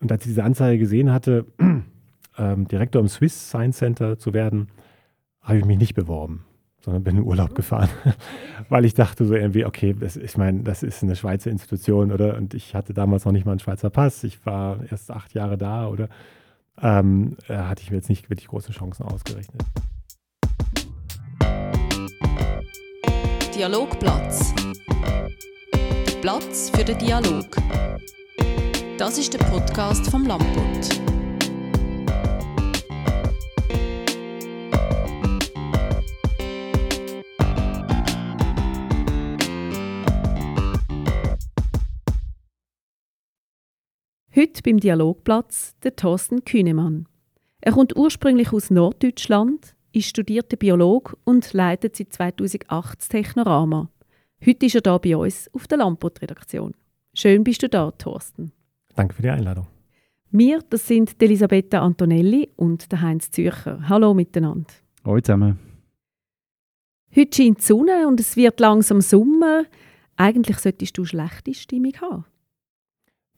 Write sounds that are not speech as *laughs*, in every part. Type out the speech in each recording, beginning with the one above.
Und als ich diese Anzeige gesehen hatte, *clears throat* ähm, Direktor im Swiss Science Center zu werden, habe ich mich nicht beworben, sondern bin in Urlaub gefahren, *laughs* weil ich dachte so irgendwie, okay, das, ich meine, das ist eine Schweizer Institution, oder? Und ich hatte damals noch nicht mal einen Schweizer Pass. Ich war erst acht Jahre da, oder? Ähm, da hatte ich mir jetzt nicht wirklich große Chancen ausgerechnet. Dialogplatz. Platz für den Dialog. Das ist der Podcast vom Lamput. Heute beim Dialogplatz der Thorsten Kühnemann. Er kommt ursprünglich aus Norddeutschland, ist studierter Biolog und leitet seit 2008 das Technorama. Heute ist er da bei uns auf der Lampot-Redaktion. Schön bist du da, Thorsten. Danke für die Einladung. Wir, das sind Elisabetta Antonelli und der Heinz Zürcher. Hallo miteinander. Hallo zusammen. Heute scheint die Sonne und es wird langsam Sommer. Eigentlich solltest du schlechte Stimmung haben.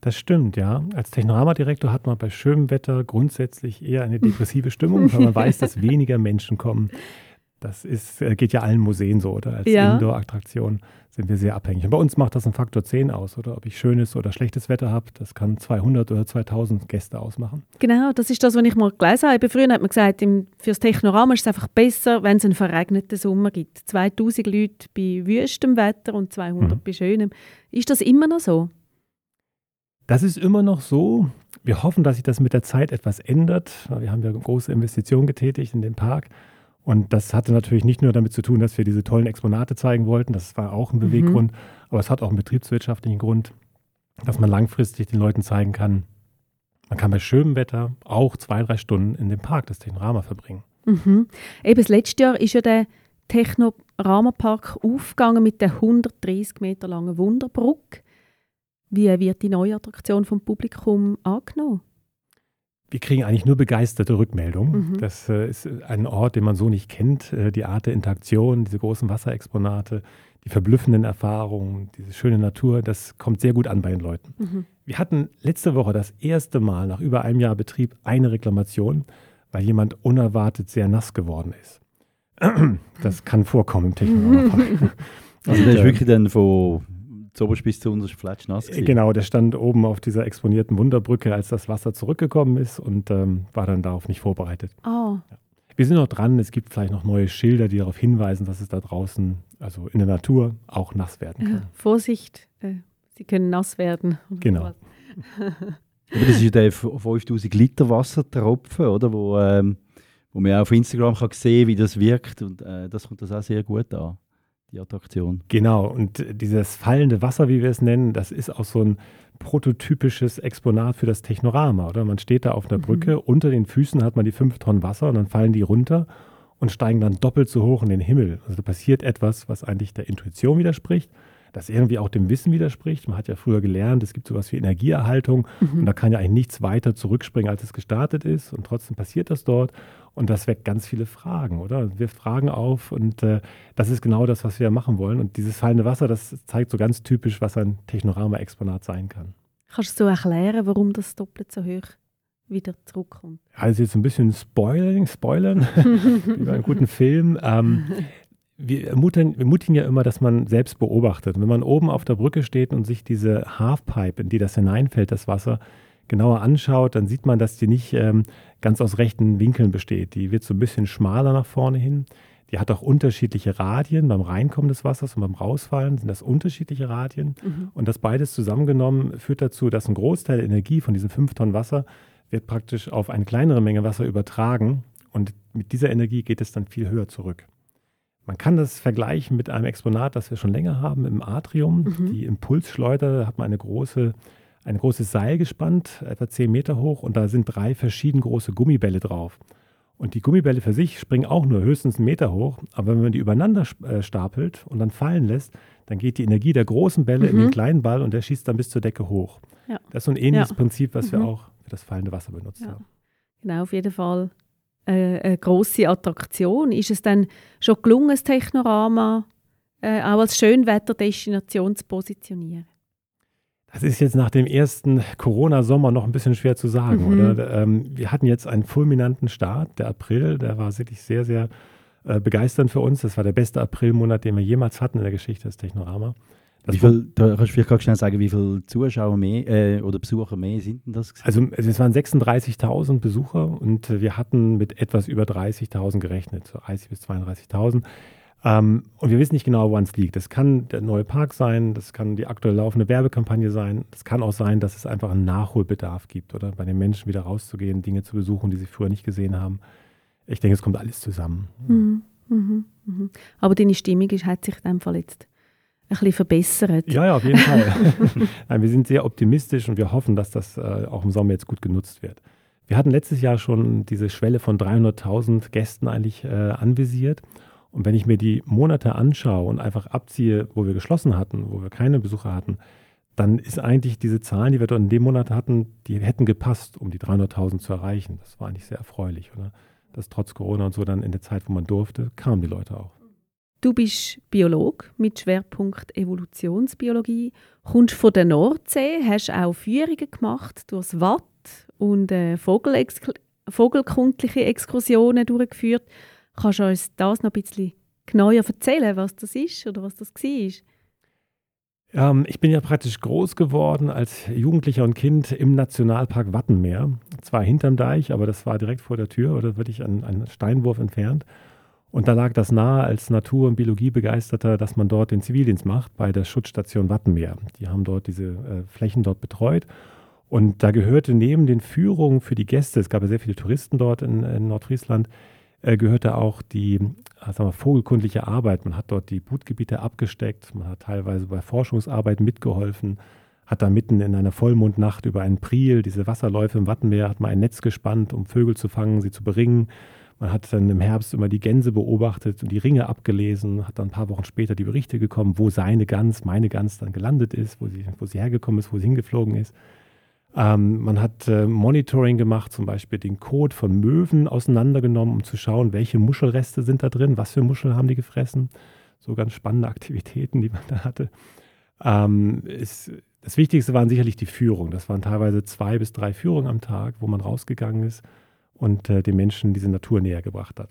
Das stimmt, ja. Als Technorama-Direktor hat man bei schönem Wetter grundsätzlich eher eine depressive Stimmung, weil man *laughs* weiß, dass weniger Menschen kommen. Das ist, äh, geht ja allen Museen so, oder? Als Ja. Indoor-Attraktion sind wir sehr abhängig. Und bei uns macht das einen Faktor 10 aus, oder? Ob ich schönes oder schlechtes Wetter habe, das kann 200 oder 2000 Gäste ausmachen. Genau, das ist das, was ich mal gelesen habe. Früher hat man gesagt, im, fürs Technorama ist es einfach besser, wenn es einen verregneten Sommer gibt. 2000 Leute bei wüstem Wetter und 200 Mhm. bei schönem. Ist das immer noch so? Das ist immer noch so. Wir hoffen, dass sich das mit der Zeit etwas ändert. Wir haben ja große Investitionen getätigt in den Park. Und das hatte natürlich nicht nur damit zu tun, dass wir diese tollen Exponate zeigen wollten. Das war auch ein Mhm. Beweggrund. Aber es hat auch einen betriebswirtschaftlichen Grund, dass man langfristig den Leuten zeigen kann, man kann bei schönem Wetter auch zwei, drei Stunden in dem Park, das Technorama, verbringen. Mhm. Eben, das letzte Jahr ist ja der Technorama-Park aufgegangen mit der 130 Meter langen Wunderbrücke. Wie wird die neue Attraktion vom Publikum angenommen? Wir kriegen eigentlich nur begeisterte Rückmeldungen. Mhm. Das äh, ist ein Ort, den man so nicht kennt. Äh, die Art der Interaktion, diese großen Wasserexponate, die verblüffenden Erfahrungen, diese schöne Natur, das kommt sehr gut an bei den Leuten. Mhm. Wir hatten letzte Woche das erste Mal nach über einem Jahr Betrieb eine Reklamation, weil jemand unerwartet sehr nass geworden ist. *clears throat* Das kann vorkommen im Technologiepark. Also der ist äh, wirklich dann von zuoberst bis zu unterst flatsch nass gewesen. Genau, der stand oben auf dieser exponierten Wunderbrücke, als das Wasser zurückgekommen ist und ähm, war dann darauf nicht vorbereitet. Ah, Wir sind noch dran, es gibt vielleicht noch neue Schilder, die darauf hinweisen, dass es da draußen, also in der Natur, auch nass werden ja. kann. *laughs* Vorsicht, äh, sie können nass werden. Genau. *laughs* Aber das ist ja der f- 5000 Liter Wassertropfen, oder? Wo, ähm, wo man auch auf Instagram kann sehen wie das wirkt. Und äh, das kommt das auch sehr gut an, die Attraktion. Genau, und dieses fallende Wasser, wie wir es nennen, das ist auch so ein prototypisches Exponat für das Technorama, oder? Man steht da auf einer Mhm. Brücke, unter den Füßen hat man die fünf Tonnen Wasser und dann fallen die runter und steigen dann doppelt so hoch in den Himmel. Also da passiert etwas, was eigentlich der Intuition widerspricht, das irgendwie auch dem Wissen widerspricht. Man hat ja früher gelernt, es gibt sowas wie Energieerhaltung und da kann ja eigentlich nichts weiter zurückspringen, als es gestartet ist und trotzdem passiert das dort und das weckt ganz viele Fragen, oder? Wirft Fragen auf und äh, das ist genau das, was wir machen wollen. Und dieses fallende Wasser, das zeigt so ganz typisch, was ein Technorama-Exponat sein kann. Kannst du erklären, warum das doppelt so hoch wieder zurückkommt? Also jetzt ein bisschen Spoiling, Spoilern, *laughs* wie bei einem guten Film. Ähm, wir ermutigen, wir ermutigen ja immer, dass man selbst beobachtet. Und wenn man oben auf der Brücke steht und sich diese Halfpipe, in die das hineinfällt, das Wasser, genauer anschaut, dann sieht man, dass die nicht ähm, ganz aus rechten Winkeln besteht. Die wird so ein bisschen schmaler nach vorne hin. Die hat auch unterschiedliche Radien. Beim Reinkommen des Wassers und beim Rausfallen sind das unterschiedliche Radien. Und das beides zusammengenommen führt dazu, dass ein Großteil der Energie von diesen fünf Tonnen Wasser wird praktisch auf eine kleinere Menge Wasser übertragen. Und mit dieser Energie geht es dann viel höher zurück. Man kann das vergleichen mit einem Exponat, das wir schon länger haben im Atrium. Die Impulsschleuder, da hat man eine große, ein großes Seil gespannt, etwa 10 Meter hoch, und da sind drei verschieden große Gummibälle drauf. Und die Gummibälle für sich springen auch nur höchstens einen Meter hoch, aber wenn man die übereinander äh, stapelt und dann fallen lässt, dann geht die Energie der großen Bälle in Mhm. den kleinen Ball und der schießt dann bis zur Decke hoch. Ja. Das ist so ein ähnliches Ja. Prinzip, was wir Mhm. auch für das fallende Wasser benutzt Ja. haben. Genau, auf jeden Fall äh, eine grosse Attraktion. Ist es dann schon gelungen, das Technorama äh, auch als Schönwetterdestination zu positionieren? Das ist jetzt nach dem ersten Corona-Sommer noch ein bisschen schwer zu sagen, Mhm. oder? Ähm, wir hatten jetzt einen fulminanten Start. Der April, der war wirklich sehr, sehr äh, begeisternd für uns. Das war der beste Aprilmonat, den wir jemals hatten in der Geschichte des Technorama. Das Wie viel, da kannst du vielleicht gerade schnell sagen, wie viele Zuschauer mehr äh, oder Besucher mehr sind denn das? Also also es waren 36.000 Besucher und wir hatten mit etwas über 30.000 gerechnet, so 30.000 bis 32.000. Ähm, und wir wissen nicht genau, woran es liegt. Das kann der neue Park sein, das kann die aktuell laufende Werbekampagne sein. Das kann auch sein, dass es einfach einen Nachholbedarf gibt oder bei den Menschen wieder rauszugehen, Dinge zu besuchen, die sie früher nicht gesehen haben. Ich denke, es kommt alles zusammen. Mhm. Mhm. Mhm. Aber deine Stimmung ist, hat sich in dem Fall jetzt ein bisschen verbessert. Ja, ja, auf jeden Fall. *laughs* Nein, wir sind sehr optimistisch und wir hoffen, dass das äh, auch im Sommer jetzt gut genutzt wird. Wir hatten letztes Jahr schon diese Schwelle von 300.000 Gästen eigentlich äh, anvisiert. Und wenn ich mir die Monate anschaue und einfach abziehe, wo wir geschlossen hatten, wo wir keine Besucher hatten, dann ist eigentlich diese Zahlen, die wir dort in dem Monat hatten, die hätten gepasst, um die 300.000 zu erreichen. Das war eigentlich sehr erfreulich, oder? Dass trotz Corona und so dann in der Zeit, wo man durfte, kamen die Leute auch. Du bist Biolog mit Schwerpunkt Evolutionsbiologie, kommst von der Nordsee, hast auch Führungen gemacht durchs Watt und äh, vogelkundliche Exkursionen durchgeführt. Kannst du uns das noch ein bisschen genauer erzählen, was das ist oder was das war? Ähm, ich bin ja praktisch groß geworden als Jugendlicher und Kind im Nationalpark Wattenmeer. Zwar hinterm Deich, aber das war direkt vor der Tür oder wirklich ein, ein Steinwurf entfernt. Und da lag das nahe als Natur- und Biologiebegeisterter, dass man dort den Zivildienst macht bei der Schutzstation Wattenmeer. Die haben dort diese äh, Flächen dort betreut. Und da gehörte neben den Führungen für die Gäste, es gab ja sehr viele Touristen dort in, in Nordfriesland, äh, gehörte auch die äh, sagen wir, vogelkundliche Arbeit. Man hat dort die Brutgebiete abgesteckt, man hat teilweise bei Forschungsarbeiten mitgeholfen, hat da mitten in einer Vollmondnacht über einen Priel, diese Wasserläufe im Wattenmeer, hat man ein Netz gespannt, um Vögel zu fangen, sie zu beringen. Man hat dann im Herbst immer die Gänse beobachtet und die Ringe abgelesen, hat dann ein paar Wochen später die Berichte gekommen, wo seine Gans, meine Gans dann gelandet ist, wo sie, wo sie hergekommen ist, wo sie hingeflogen ist. Ähm, man hat äh, Monitoring gemacht, zum Beispiel den Kot von Möwen auseinandergenommen, um zu schauen, welche Muschelreste sind da drin, was für Muscheln haben die gefressen. So ganz spannende Aktivitäten, die man da hatte. Ähm, ist, das Wichtigste waren sicherlich die Führung. Das waren teilweise zwei bis drei Führungen am Tag, wo man rausgegangen ist und äh, den Menschen diese Natur näher gebracht hat.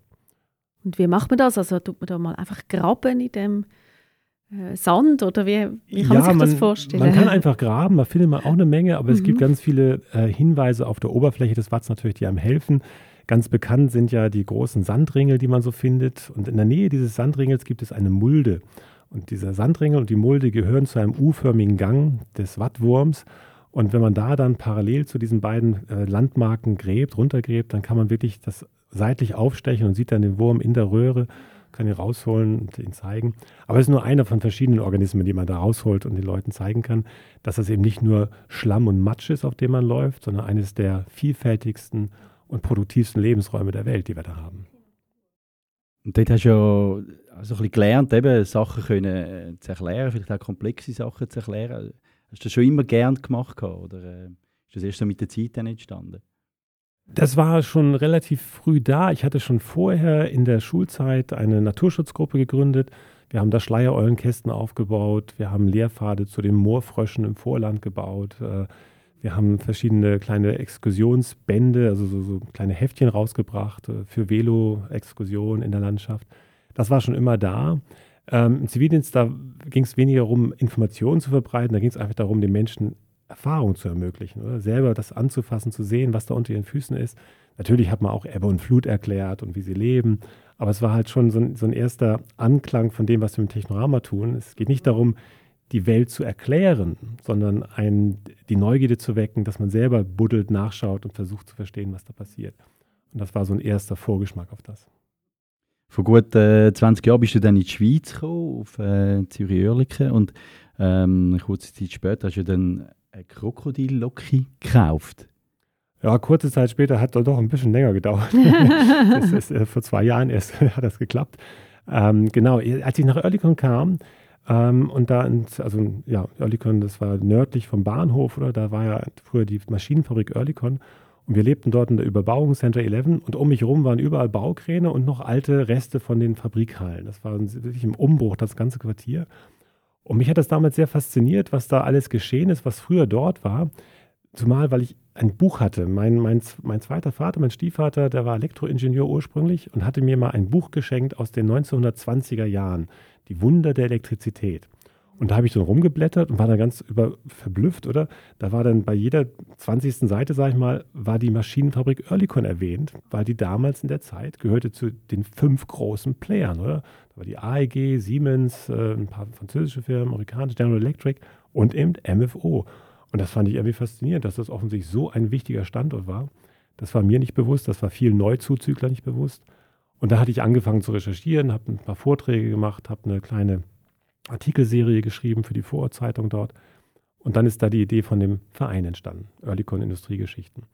Und wie macht man das? Also tut man da mal einfach graben in dem Sand oder wie, wie kann man sich das vorstellen? Man kann einfach graben, da findet man auch eine Menge, aber es Mhm. gibt ganz viele äh, Hinweise auf der Oberfläche des Watts natürlich, die einem helfen. Ganz bekannt sind ja die großen Sandringel, die man so findet. Und in der Nähe dieses Sandringels gibt es eine Mulde. Und dieser Sandringel und die Mulde gehören zu einem U-förmigen Gang des Wattwurms. Und wenn man da dann parallel zu diesen beiden äh, Landmarken gräbt, runtergräbt, dann kann man wirklich das seitlich aufstechen und sieht dann den Wurm in der Röhre, kann ihn rausholen und ihn zeigen. Aber es ist nur einer von verschiedenen Organismen, die man da rausholt und den Leuten zeigen kann, dass das eben nicht nur Schlamm und Matsch ist, auf dem man läuft, sondern eines der vielfältigsten und produktivsten Lebensräume der Welt, die wir da haben. Und dort hast du ja also ein bisschen gelernt, eben Sachen können, äh, zu erklären, vielleicht auch komplexe Sachen zu erklären. Hast du das schon immer gern gemacht oder äh, ist das erst so mit der Zeit dann entstanden? Das war schon relativ früh da. Ich hatte schon vorher in der Schulzeit eine Naturschutzgruppe gegründet. Wir haben da Schleiereulenkästen aufgebaut. Wir haben Lehrpfade zu den Moorfröschen im Vorland gebaut. Äh, Wir haben verschiedene kleine Exkursionsbände, also so, so kleine Heftchen rausgebracht äh, für Velo-Exkursionen in der Landschaft. Das war schon immer da. Ähm, Im Zivildienst, da ging es weniger darum, Informationen zu verbreiten, da ging es einfach darum, den Menschen Erfahrung zu ermöglichen, oder? selber das anzufassen, zu sehen, was da unter ihren Füßen ist. Natürlich hat man auch Ebbe und Flut erklärt und wie sie leben, aber es war halt schon so ein, so ein erster Anklang von dem, was wir im Technorama tun. Es geht nicht darum, die Welt zu erklären, sondern ein, die Neugierde zu wecken, dass man selber buddelt, nachschaut und versucht zu verstehen, was da passiert. Und das war so ein erster Vorgeschmack auf das. Vor gut äh, 20 Jahren bist du dann in die Schweiz gekommen, auf äh, Zürich-Oerlikon. Und ähm, kurze Zeit später hast du dann eine Krokodillocke gekauft. Ja, kurze Zeit später hat es doch ein bisschen länger gedauert. *laughs* das ist, äh, vor zwei Jahren erst *laughs* hat das geklappt. Ähm, genau, als ich nach Oerlikon kam ähm, und da, ins, also ja, Oerlikon, das war nördlich vom Bahnhof, oder? Da war ja früher die Maschinenfabrik Oerlikon. Und wir lebten dort in der Überbauung Center 11 und um mich herum waren überall Baukräne und noch alte Reste von den Fabrikhallen. Das war wirklich im Umbruch, das ganze Quartier. Und mich hat das damals sehr fasziniert, was da alles geschehen ist, was früher dort war. Zumal, weil ich ein Buch hatte. Mein, mein, mein zweiter Vater, mein Stiefvater, der war Elektroingenieur ursprünglich und hatte mir mal ein Buch geschenkt aus den 1920er Jahren, Die Wunder der Elektrizität. Und da habe ich dann rumgeblättert und war dann ganz über, verblüfft, oder? Da war dann bei jeder 20. Seite, sage ich mal, war die Maschinenfabrik Oerlikon erwähnt, weil die damals in der Zeit gehörte zu den fünf großen Playern, oder? Da war die AEG, Siemens, äh, ein paar französische Firmen, amerikanische, General Electric und eben MFO. Und das fand ich irgendwie faszinierend, dass das offensichtlich so ein wichtiger Standort war. Das war mir nicht bewusst, das war vielen Neuzuzügler nicht bewusst. Und da hatte ich angefangen zu recherchieren, habe ein paar Vorträge gemacht, habe eine kleine Artikelserie geschrieben für die Vorortzeitung dort. Und dann ist da die Idee von dem Verein entstanden, Earlycon Industriegeschichten,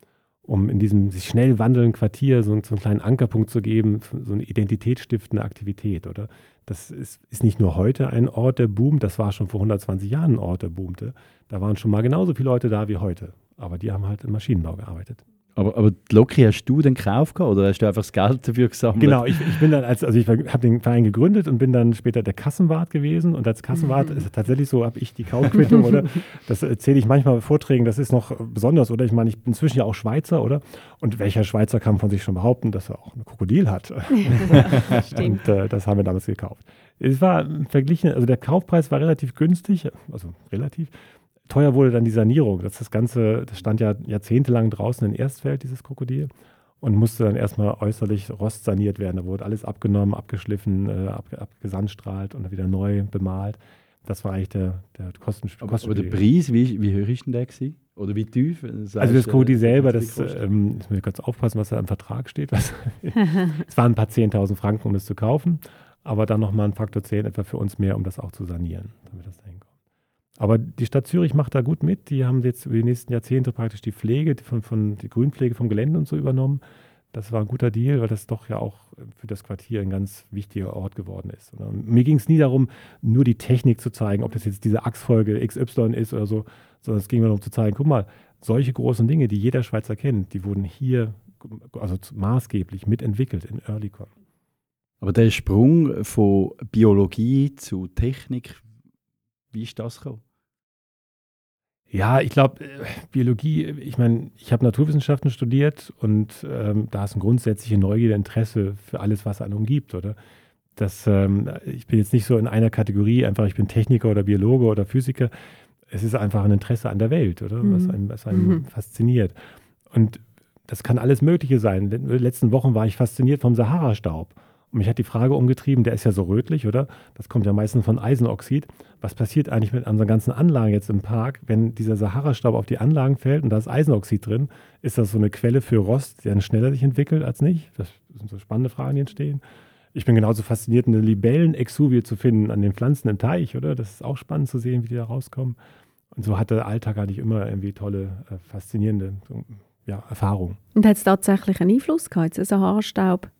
um in diesem sich schnell wandelnden Quartier so, so einen kleinen Ankerpunkt zu geben, so eine identitätsstiftende Aktivität, oder? Das ist, ist nicht nur heute ein Ort, der boomt, das war schon vor 120 Jahren ein Ort, der boomte. Da waren schon mal genauso viele Leute da wie heute. Aber die haben halt im Maschinenbau gearbeitet. Aber, aber Loki hast du den gekauft oder hast du einfach das Geld dafür gesammelt? Genau, ich, ich bin dann als, also ich habe den Verein gegründet und bin dann später der Kassenwart gewesen. Und als Kassenwart ist es tatsächlich so, habe ich die Kaufquittung oder *laughs* das erzähle ich manchmal bei Vorträgen, das ist noch besonders, oder? Ich meine, ich bin inzwischen ja auch Schweizer, oder? Und welcher Schweizer kann von sich schon behaupten, dass er auch ein Krokodil hat? *laughs* und äh, das haben wir damals gekauft. Es war verglichen, also der Kaufpreis war relativ günstig, also relativ. Teuer wurde dann die Sanierung. Das, das Ganze, das stand ja jahrzehntelang draußen in Erstfeld, dieses Krokodil, und musste dann erstmal äußerlich rostsaniert werden. Da wurde alles abgenommen, abgeschliffen, äh, ab, abgesandstrahlt und dann wieder neu bemalt. Das war eigentlich der, der Kosten, aber, aber der Preis, wie, wie hoch ist denn der gewesen? Oder wie tief? Das also das Krokodil äh, selber, das ähm, ich muss ganz aufpassen, was da im Vertrag steht. *laughs* es waren ein paar 10.000 Franken, um das zu kaufen, aber dann nochmal ein Faktor 10 etwa für uns mehr, um das auch zu sanieren, damit das dahin aber die Stadt Zürich macht da gut mit. Die haben jetzt über die nächsten Jahrzehnte praktisch die Pflege, von, von die Grünpflege vom Gelände und so übernommen. Das war ein guter Deal, weil das doch ja auch für das Quartier ein ganz wichtiger Ort geworden ist. Und mir ging es nie darum, nur die Technik zu zeigen, ob das jetzt diese Achsfolge XY ist oder so, sondern es ging mir darum zu zeigen, guck mal, solche großen Dinge, die jeder Schweizer kennt, die wurden hier also maßgeblich mitentwickelt in Earlycon. Aber der Sprung von Biologie zu Technik, wie ist das gekommen? Ja, ich glaube, äh, Biologie, ich meine, ich habe Naturwissenschaften studiert und ähm, da ist ein grundsätzliche Neugierde, Interesse für alles, was einen umgibt, oder? Das, ähm, ich bin jetzt nicht so in einer Kategorie, einfach ich bin Techniker oder Biologe oder Physiker. Es ist einfach ein Interesse an der Welt, oder? Mhm. Was einen, was einen mhm. fasziniert. Und das kann alles Mögliche sein. In den letzten Wochen war ich fasziniert vom Sahara-Staub. Mich hat die Frage umgetrieben, der ist ja so rötlich, oder? Das kommt ja meistens von Eisenoxid. Was passiert eigentlich mit unseren ganzen Anlagen jetzt im Park, wenn dieser Sahara-Staub auf die Anlagen fällt und da ist Eisenoxid drin? Ist das so eine Quelle für Rost, die dann schneller sich entwickelt als nicht? Das sind so spannende Fragen, die entstehen. Ich bin genauso fasziniert, eine Libellen-Exuvie zu finden an den Pflanzen im Teich, oder? Das ist auch spannend zu sehen, wie die da rauskommen. Und so hat der Alltag eigentlich immer irgendwie tolle, äh, faszinierende ja, Erfahrungen. Und hat es tatsächlich einen Einfluss gehabt, der Sahara-Staub?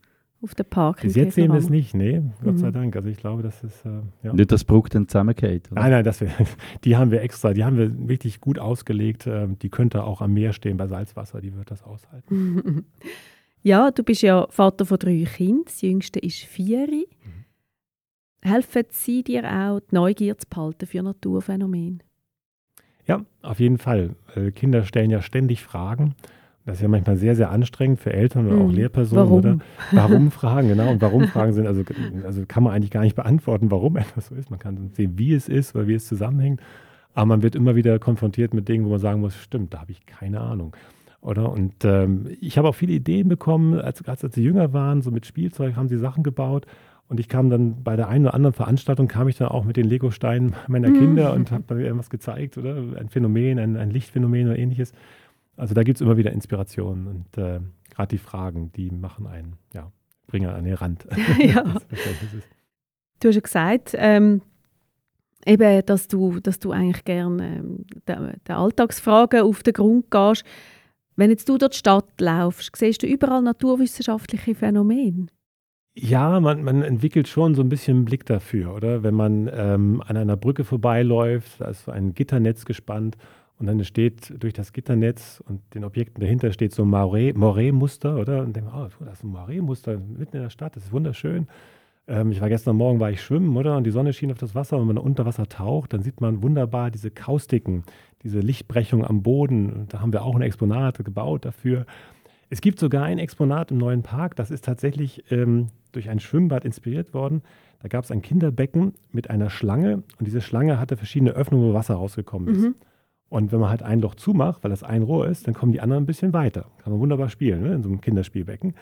Auf den Park. Bis jetzt sehen wir es nicht, nee, Gott mhm. sei Dank. Also ich glaube, das ist. Äh, ja. Nicht, dass Bruck dann zusammengeht. Nein, nein, das, *laughs* die haben wir extra, die haben wir wirklich gut ausgelegt. Ähm, die könnte auch am Meer stehen bei Salzwasser, die wird das aushalten. *laughs* ja, du bist ja Vater von drei Kindern, das jüngste ist vier. Mhm. Helfen sie dir auch, die Neugier zu behalten für Naturphänomene? Ja, auf jeden Fall. Äh, Kinder stellen ja ständig Fragen. Das ist ja manchmal sehr, sehr anstrengend für Eltern oder auch mhm. Lehrpersonen, warum? oder? Warum *laughs* Fragen, genau. Und warum Fragen sind, also, also kann man eigentlich gar nicht beantworten, warum etwas so ist. Man kann sehen, wie es ist oder wie es zusammenhängt. Aber man wird immer wieder konfrontiert mit Dingen, wo man sagen muss, stimmt, da habe ich keine Ahnung. Oder? Und ähm, ich habe auch viele Ideen bekommen, als, als, als sie jünger waren, so mit Spielzeug haben sie Sachen gebaut. Und ich kam dann bei der einen oder anderen Veranstaltung, kam ich dann auch mit den Lego-Steinen meiner mhm. Kinder und habe dann irgendwas gezeigt, oder? Ein Phänomen, ein, ein Lichtphänomen oder ähnliches. Also da gibt es immer wieder Inspirationen und äh, gerade die Fragen, die machen einen, ja, bringen an den Rand. *laughs* *laughs* ja. du hast ja gesagt, ähm, eben, dass du, dass du eigentlich gerne ähm, den, den Alltagsfragen auf den Grund gehst. Wenn jetzt du durch die Stadt laufst, siehst du überall naturwissenschaftliche Phänomene? Ja, man, man entwickelt schon so ein bisschen einen Blick dafür, oder? Wenn man ähm, an einer Brücke vorbeiläuft, da ist so ein Gitternetz gespannt und dann steht durch das Gitternetz und den Objekten dahinter steht so ein Moray-Muster, oder? Und denkt man, oh, das ist ein Moray-Muster mitten in der Stadt, das ist wunderschön. Ähm, ich war gestern Morgen, war ich schwimmen, oder? Und die Sonne schien auf das Wasser. Und wenn man unter Wasser taucht, dann sieht man wunderbar diese Kaustiken, diese Lichtbrechung am Boden. Und da haben wir auch ein Exponat gebaut dafür. Es gibt sogar ein Exponat im neuen Park, das ist tatsächlich ähm, durch ein Schwimmbad inspiriert worden. Da gab es ein Kinderbecken mit einer Schlange und diese Schlange hatte verschiedene Öffnungen, wo Wasser rausgekommen ist. Mhm. Und wenn man halt ein Loch zumacht, weil das ein Rohr ist, dann kommen die anderen ein bisschen weiter. Kann man wunderbar spielen, ne? in so einem Kinderspielbecken.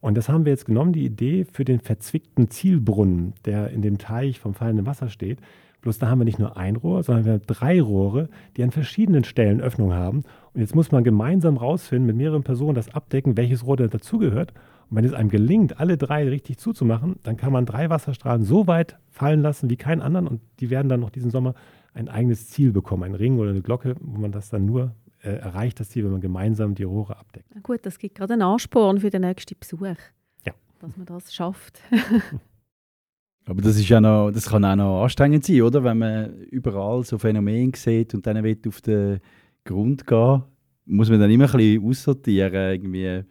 Und das haben wir jetzt genommen, die Idee für den verzwickten Zielbrunnen, der in dem Teich vom fallenden Wasser steht. Bloß da haben wir nicht nur ein Rohr, sondern wir haben drei Rohre, die an verschiedenen Stellen Öffnungen haben. Und jetzt muss man gemeinsam rausfinden, mit mehreren Personen das abdecken, welches Rohr da dazugehört. Und wenn es einem gelingt, alle drei richtig zuzumachen, dann kann man drei Wasserstrahlen so weit fallen lassen wie keinen anderen. Und die werden dann noch diesen Sommer ein eigenes Ziel bekommen, ein Ring oder eine Glocke, wo man das dann nur äh, erreicht, das Ziel, wenn man gemeinsam die Rohre abdeckt. Na gut, das gibt gerade einen Ansporn für den nächsten Besuch. Ja. Dass man das schafft. *laughs* Aber das, ist ja noch, das kann auch noch anstrengend sein, oder? Wenn man überall so Phänomene sieht und dann will auf den Grund gehen, muss man dann immer ein bisschen aussortieren, irgendwie.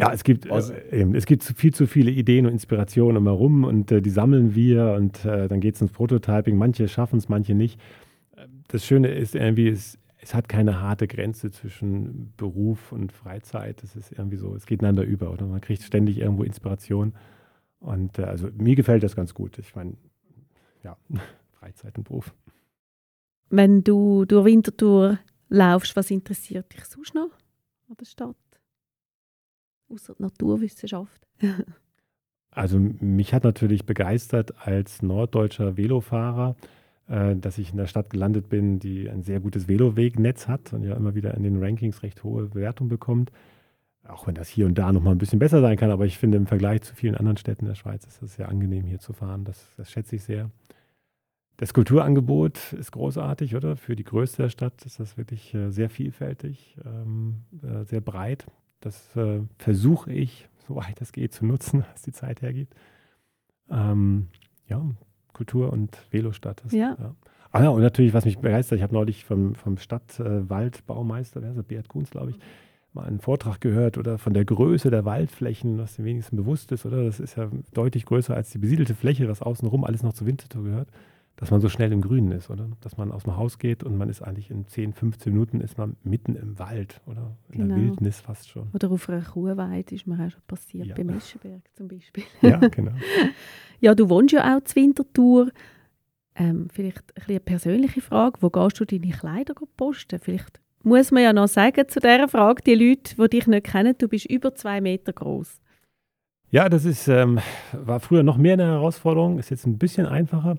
Ja, es gibt, also, äh, es gibt viel zu viele Ideen und Inspirationen immer rum und äh, die sammeln wir und äh, dann geht es ins Prototyping. Manche schaffen es, manche nicht. Das Schöne ist irgendwie, es, es hat keine harte Grenze zwischen Beruf und Freizeit. Es ist irgendwie so, es geht einander über oder man kriegt ständig irgendwo Inspiration. Und äh, also mir gefällt das ganz gut. Ich meine, ja, *laughs* Freizeit und Beruf. Wenn du durch Winterthur laufst, was interessiert dich sonst noch an der Stadt? Außer Naturwissenschaft. *laughs* also mich hat natürlich begeistert als norddeutscher Velofahrer, äh, dass ich in der Stadt gelandet bin, die ein sehr gutes Velowegnetz hat und ja immer wieder in den Rankings recht hohe Bewertung bekommt. Auch wenn das hier und da noch mal ein bisschen besser sein kann, aber ich finde im Vergleich zu vielen anderen Städten der Schweiz ist es sehr angenehm hier zu fahren. Das, das schätze ich sehr. Das Kulturangebot ist großartig, oder? Für die Größe der Stadt ist das wirklich äh, sehr vielfältig, ähm, äh, sehr breit. Das äh, versuche ich, soweit es geht, zu nutzen, *laughs* was die Zeit hergibt. Ähm, ja, Kultur- und Velostadt. Das, ja. ja. Ah ja, und natürlich, was mich begeistert, ich habe neulich vom, vom Stadtwaldbaumeister, wer ist das, Beat Kunz, glaube ich, mal einen Vortrag gehört oder von der Größe der Waldflächen, was dem wenigsten bewusst ist, oder? Das ist ja deutlich größer als die besiedelte Fläche, was außenrum alles noch zu Winterthur gehört, dass man so schnell im Grünen ist, oder? Dass man aus dem Haus geht und man ist eigentlich in 10, 15 Minuten ist man mitten im Wald, oder? In genau. der Wildnis fast schon. Oder auf einer Kuhweide ist mir auch schon passiert, ja. beim Eschenberg zum Beispiel. *laughs* Ja, genau. *laughs* ja, du wohnst ja auch zu Winterthur. Ähm, vielleicht ein eine persönliche Frage, wo gehst du deine Kleider posten? Vielleicht muss man ja noch sagen zu dieser Frage, die Leute, die dich nicht kennen, du bist über zwei Meter groß. Ja, das ist, ähm, war früher noch mehr eine Herausforderung, ist jetzt ein bisschen einfacher.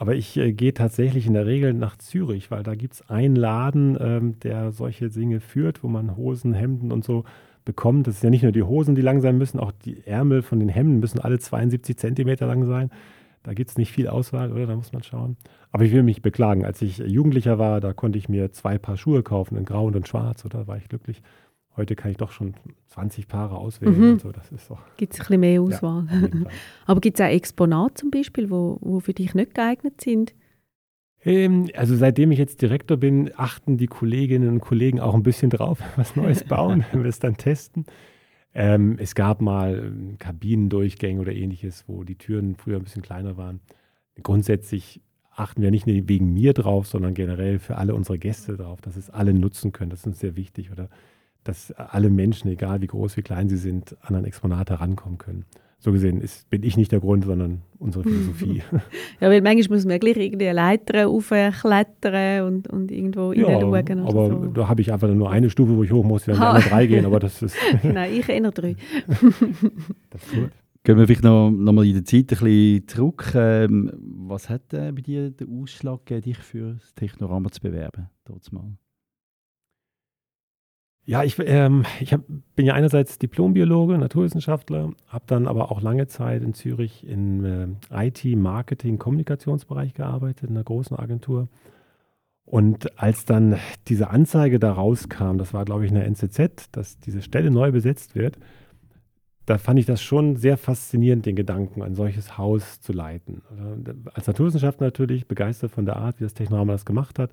Aber ich äh, gehe tatsächlich in der Regel nach Zürich, weil da gibt es einen Laden, ähm, der solche Dinge führt, wo man Hosen, Hemden und so bekommt. Das ist ja nicht nur die Hosen, die lang sein müssen, auch die Ärmel von den Hemden müssen alle 72 Zentimeter lang sein. Da gibt es nicht viel Auswahl, oder? Da muss man schauen. Aber ich will mich beklagen. Als ich Jugendlicher war, da konnte ich mir zwei Paar Schuhe kaufen, in Grau und in Schwarz, oder? Da war ich glücklich. Heute kann ich doch schon 20 Paare auswählen. Mhm. So. Das ist Gibt es ein bisschen mehr Auswahl. Ja, *laughs* Aber gibt es auch Exponate zum Beispiel, wo, wo für dich nicht geeignet sind? Ähm, also seitdem ich jetzt Direktor bin, achten die Kolleginnen und Kollegen auch ein bisschen drauf, *laughs* was Neues bauen, wenn wir es dann testen. Ähm, es gab mal ähm, Kabinendurchgänge oder ähnliches, wo die Türen früher ein bisschen kleiner waren. Grundsätzlich achten wir nicht nur wegen mir drauf, sondern generell für alle unsere Gäste drauf, dass es alle nutzen können. Das ist uns sehr wichtig. Oder dass alle Menschen, egal wie groß, wie klein sie sind, an ein Exponat herankommen können so gesehen ist, bin ich nicht der Grund, sondern unsere Philosophie. *laughs* ja, weil manchmal muss man gleich irgendwie eine Leiter aufklettern und, und irgendwo ja, reinschauen. aber so. da habe ich einfach nur eine Stufe, wo ich hoch muss, wenn alle drei gehen, aber das ist... *laughs* Nein, ich eher drei. *laughs* das ist gut. Gehen wir vielleicht noch, noch mal in der Zeit ein bisschen zurück. Ähm, was hat äh, bei dir den Ausschlag gegeben, dich für das Technorama zu bewerben? Dort mal? Ja, ich, ähm, ich hab, bin ja einerseits Diplombiologe, Naturwissenschaftler, habe dann aber auch lange Zeit in Zürich im äh, IT, Marketing, Kommunikationsbereich gearbeitet, in einer großen Agentur. Und als dann diese Anzeige da rauskam, das war, glaube ich, in der NZZ, dass diese Stelle neu besetzt wird, da fand ich das schon sehr faszinierend, den Gedanken, ein solches Haus zu leiten. Als Naturwissenschaftler natürlich begeistert von der Art, wie das Technorama das gemacht hat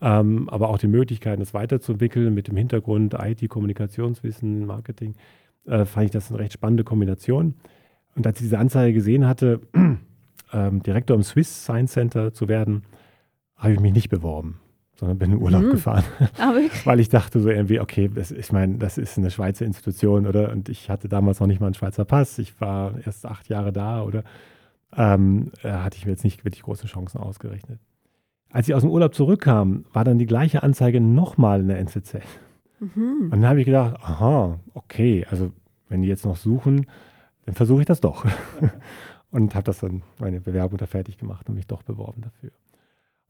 ähm, aber auch die Möglichkeiten, es weiterzuentwickeln mit dem Hintergrund IT, Kommunikationswissen, Marketing, äh, fand ich das eine recht spannende Kombination. Und als ich diese Anzeige gesehen hatte, *clears throat* ähm, Direktor im Swiss Science Center zu werden, habe ich mich nicht beworben, sondern bin in Urlaub Mhm. gefahren. Ah? *laughs* Weil ich dachte so irgendwie, okay, das, ich meine, das ist eine Schweizer Institution, oder? Und ich hatte damals noch nicht mal einen Schweizer Pass. Ich war erst acht Jahre da, oder? Ähm, äh, hatte ich mir jetzt nicht wirklich große Chancen ausgerechnet. Als ich aus dem Urlaub zurückkam, war dann die gleiche Anzeige nochmal in der NZZ. Mhm. Und dann habe ich gedacht, aha, okay, also wenn die jetzt noch suchen, dann versuche ich das doch. *laughs* und habe das dann, meine Bewerbung da fertig gemacht und mich doch beworben dafür.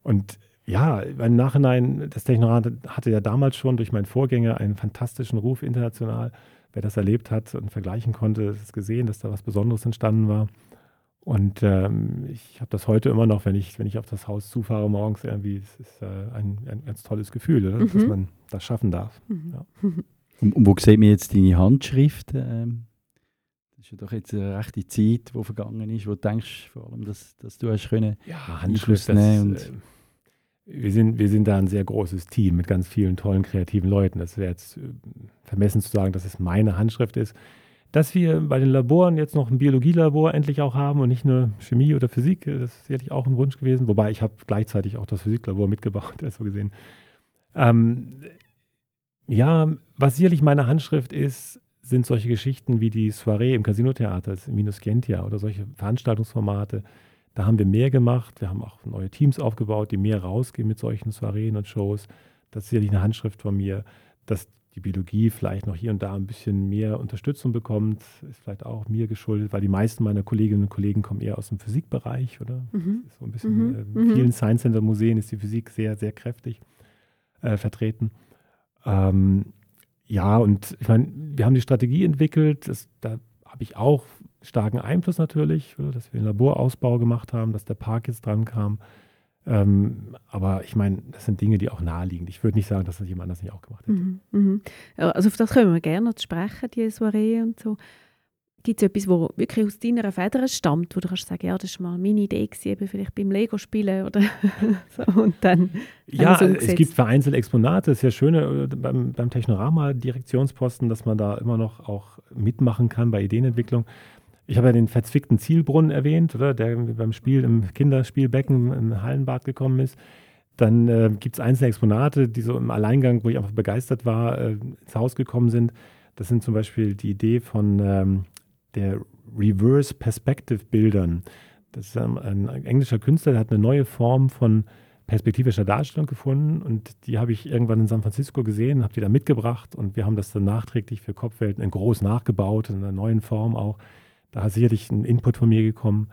Und ja, im Nachhinein, das Technorat hatte ja damals schon durch meinen Vorgänger einen fantastischen Ruf international. Wer das erlebt hat und vergleichen konnte, hat es gesehen, dass da was Besonderes entstanden war. Und ähm, ich habe das heute immer noch, wenn ich, wenn ich auf das Haus zufahre morgens, irgendwie, es ist äh, ein, ein ganz tolles Gefühl, oder? dass Mhm. man das schaffen darf. Mhm. Ja. *laughs* Und, und wo sieht man jetzt deine Handschrift? Ähm, das ist ja doch jetzt eine rechte Zeit, die vergangen ist, wo du denkst, vor allem, dass, dass du hast können. Ja, Handschrift, das, nehmen äh, wir, sind, wir sind da ein sehr großes Team mit ganz vielen tollen, kreativen Leuten. Das wäre jetzt äh, vermessen zu sagen, dass es meine Handschrift ist. Dass wir bei den Laboren jetzt noch ein Biologielabor endlich auch haben und nicht nur Chemie oder Physik, das ist sicherlich auch ein Wunsch gewesen. Wobei ich habe gleichzeitig auch das Physiklabor mitgebaut, *laughs* so gesehen. Ähm, ja, was sicherlich meine Handschrift ist, sind solche Geschichten wie die Soiree im Casino-Theater, das Minus Gentia oder solche Veranstaltungsformate. Da haben wir mehr gemacht. Wir haben auch neue Teams aufgebaut, die mehr rausgehen mit solchen Soireen und Shows. Das ist sicherlich eine Handschrift von mir, dass die Biologie vielleicht noch hier und da ein bisschen mehr Unterstützung bekommt, ist vielleicht auch mir geschuldet, weil die meisten meiner Kolleginnen und Kollegen kommen eher aus dem Physikbereich, oder? Mhm. So ein bisschen, Mhm. äh, Mhm. in vielen Science Center Museen ist die Physik sehr, sehr kräftig äh, vertreten. Ähm, ja, und ich meine, wir haben die Strategie entwickelt, das, da habe ich auch starken Einfluss natürlich, oder, dass wir den Laborausbau gemacht haben, dass der Park jetzt dran kam. Ähm, aber ich meine, das sind Dinge, die auch naheliegen. Ich würde nicht sagen, dass das jemand anders nicht auch gemacht hätte. Mhm. Mhm. Also auf das können wir gerne noch sprechen, die Soiree und so. Gibt es etwas, wo wirklich aus deiner Feder stammt, wo du kannst sagen, ja, das war mal meine Idee, gewesen, eben vielleicht beim Lego-Spielen oder *laughs* so, und dann Ja, es gibt vereinzelt Exponate. Das ist ja schön äh, beim, beim Technorama-Direktionsposten, dass man da immer noch auch mitmachen kann bei Ideenentwicklung. Ich habe ja den verzwickten Zielbrunnen erwähnt, oder der beim Spiel im Kinderspielbecken im Hallenbad gekommen ist. Dann äh, gibt es einzelne Exponate, die so im Alleingang, wo ich einfach begeistert war, äh, ins Haus gekommen sind. Das sind zum Beispiel die Idee von ähm, der Reverse Perspective Bildern. Das ist ähm, ein englischer Künstler, der hat eine neue Form von perspektivischer Darstellung gefunden und die habe ich irgendwann in San Francisco gesehen, habe die da mitgebracht und wir haben das dann nachträglich für Kopfwelten in groß nachgebaut, in einer neuen Form auch. Da ist sicherlich ein Input von mir gekommen.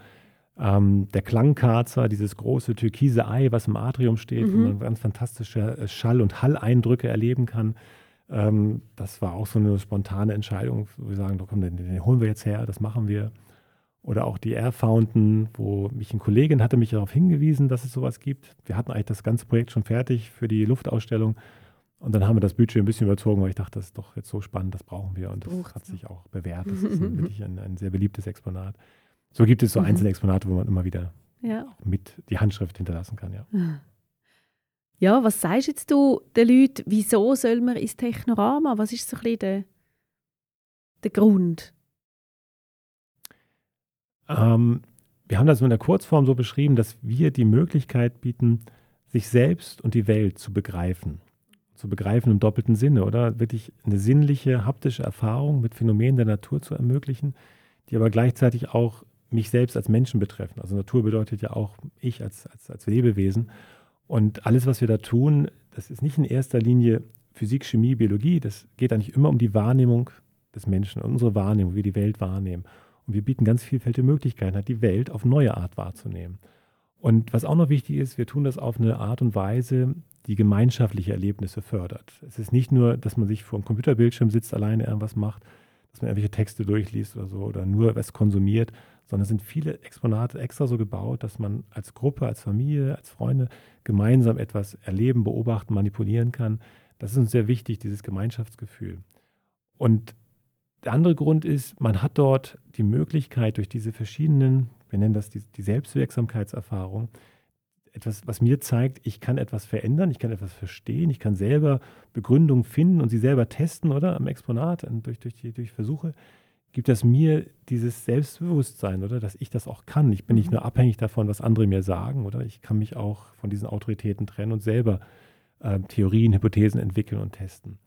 Ähm, der Klangkarzer, dieses große türkise Ei, was im Atrium steht, wo Mhm. man ganz fantastische äh, Schall- und Halleindrücke erleben kann. Ähm, das war auch so eine spontane Entscheidung, wo wir sagen, komm, den, den holen wir jetzt her, das machen wir. Oder auch die Air Fountain, wo mich eine Kollegin hatte mich darauf hingewiesen, dass es sowas gibt. Wir hatten eigentlich das ganze Projekt schon fertig für die Luftausstellung. Und dann haben wir das Budget ein bisschen überzogen, weil ich dachte, das ist doch jetzt so spannend, das brauchen wir. Und das Braucht's hat sich auch bewährt. Das *laughs* ist ein, wirklich ein, ein sehr beliebtes Exponat. So gibt es so Mhm. einzelne Exponate, wo man immer wieder ja. mit die Handschrift hinterlassen kann. Ja. *laughs* ja, was sagst jetzt du den Leuten, wieso soll man ins Technorama? Was ist so ein bisschen der, der Grund? Ähm, wir haben das in der Kurzform so beschrieben, dass wir die Möglichkeit bieten, sich selbst und die Welt zu begreifen. Zu begreifen im doppelten Sinne, oder? Wirklich eine sinnliche, haptische Erfahrung mit Phänomenen der Natur zu ermöglichen, die aber gleichzeitig auch mich selbst als Menschen betreffen. Also Natur bedeutet ja auch ich als, als, als Lebewesen. Und alles, was wir da tun, das ist nicht in erster Linie Physik, Chemie, Biologie, das geht eigentlich immer um die Wahrnehmung des Menschen, unsere Wahrnehmung, wie wir die Welt wahrnehmen. Und wir bieten ganz vielfältige Möglichkeiten, halt die Welt auf neue Art wahrzunehmen. Und was auch noch wichtig ist, wir tun das auf eine Art und Weise, die gemeinschaftliche Erlebnisse fördert. Es ist nicht nur, dass man sich vor einem Computerbildschirm sitzt, alleine irgendwas macht, dass man irgendwelche Texte durchliest oder so oder nur was konsumiert, sondern es sind viele Exponate extra so gebaut, dass man als Gruppe, als Familie, als Freunde gemeinsam etwas erleben, beobachten, manipulieren kann. Das ist uns sehr wichtig, dieses Gemeinschaftsgefühl. Und der andere Grund ist, man hat dort die Möglichkeit durch diese verschiedenen, wir nennen das die, die Selbstwirksamkeitserfahrung, etwas, was mir zeigt, ich kann etwas verändern, ich kann etwas verstehen, ich kann selber Begründungen finden und sie selber testen, oder? Am Exponat, und durch, durch, die, durch Versuche, gibt es mir dieses Selbstbewusstsein, oder, dass ich das auch kann. Ich bin nicht Mhm. nur abhängig davon, was andere mir sagen, oder ich kann mich auch von diesen Autoritäten trennen und selber äh, Theorien, Hypothesen entwickeln und testen.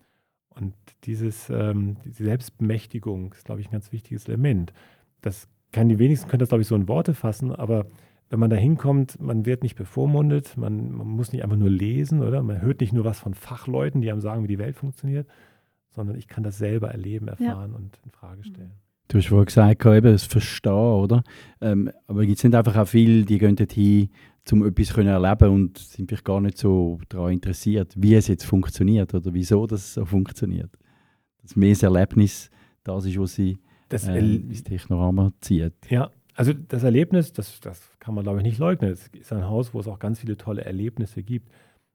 Und dieses, ähm, diese Selbstbemächtigung ist, glaube ich, ein ganz wichtiges Element. Das kann die wenigsten können das, glaube ich, so in Worte fassen, aber wenn man da hinkommt, man wird nicht bevormundet, man, man muss nicht einfach nur lesen, oder? Man hört nicht nur was von Fachleuten, die einem sagen, wie die Welt funktioniert, sondern ich kann das selber erleben, erfahren und in Frage stellen. Du hast vorhin gesagt, eben, das Verstehen, oder? Ähm, aber gibt es nicht einfach auch viele, die gehen dorthin, um etwas zu erleben und sind vielleicht gar nicht so daran interessiert, wie es jetzt funktioniert oder wieso das so funktioniert? Dass mehr das Erlebnis das ist, was sie Das, äh, ins Technorama zieht. Ja, also das Erlebnis, das, das kann man glaube ich nicht leugnen. Es ist ein Haus, wo es auch ganz viele tolle Erlebnisse gibt.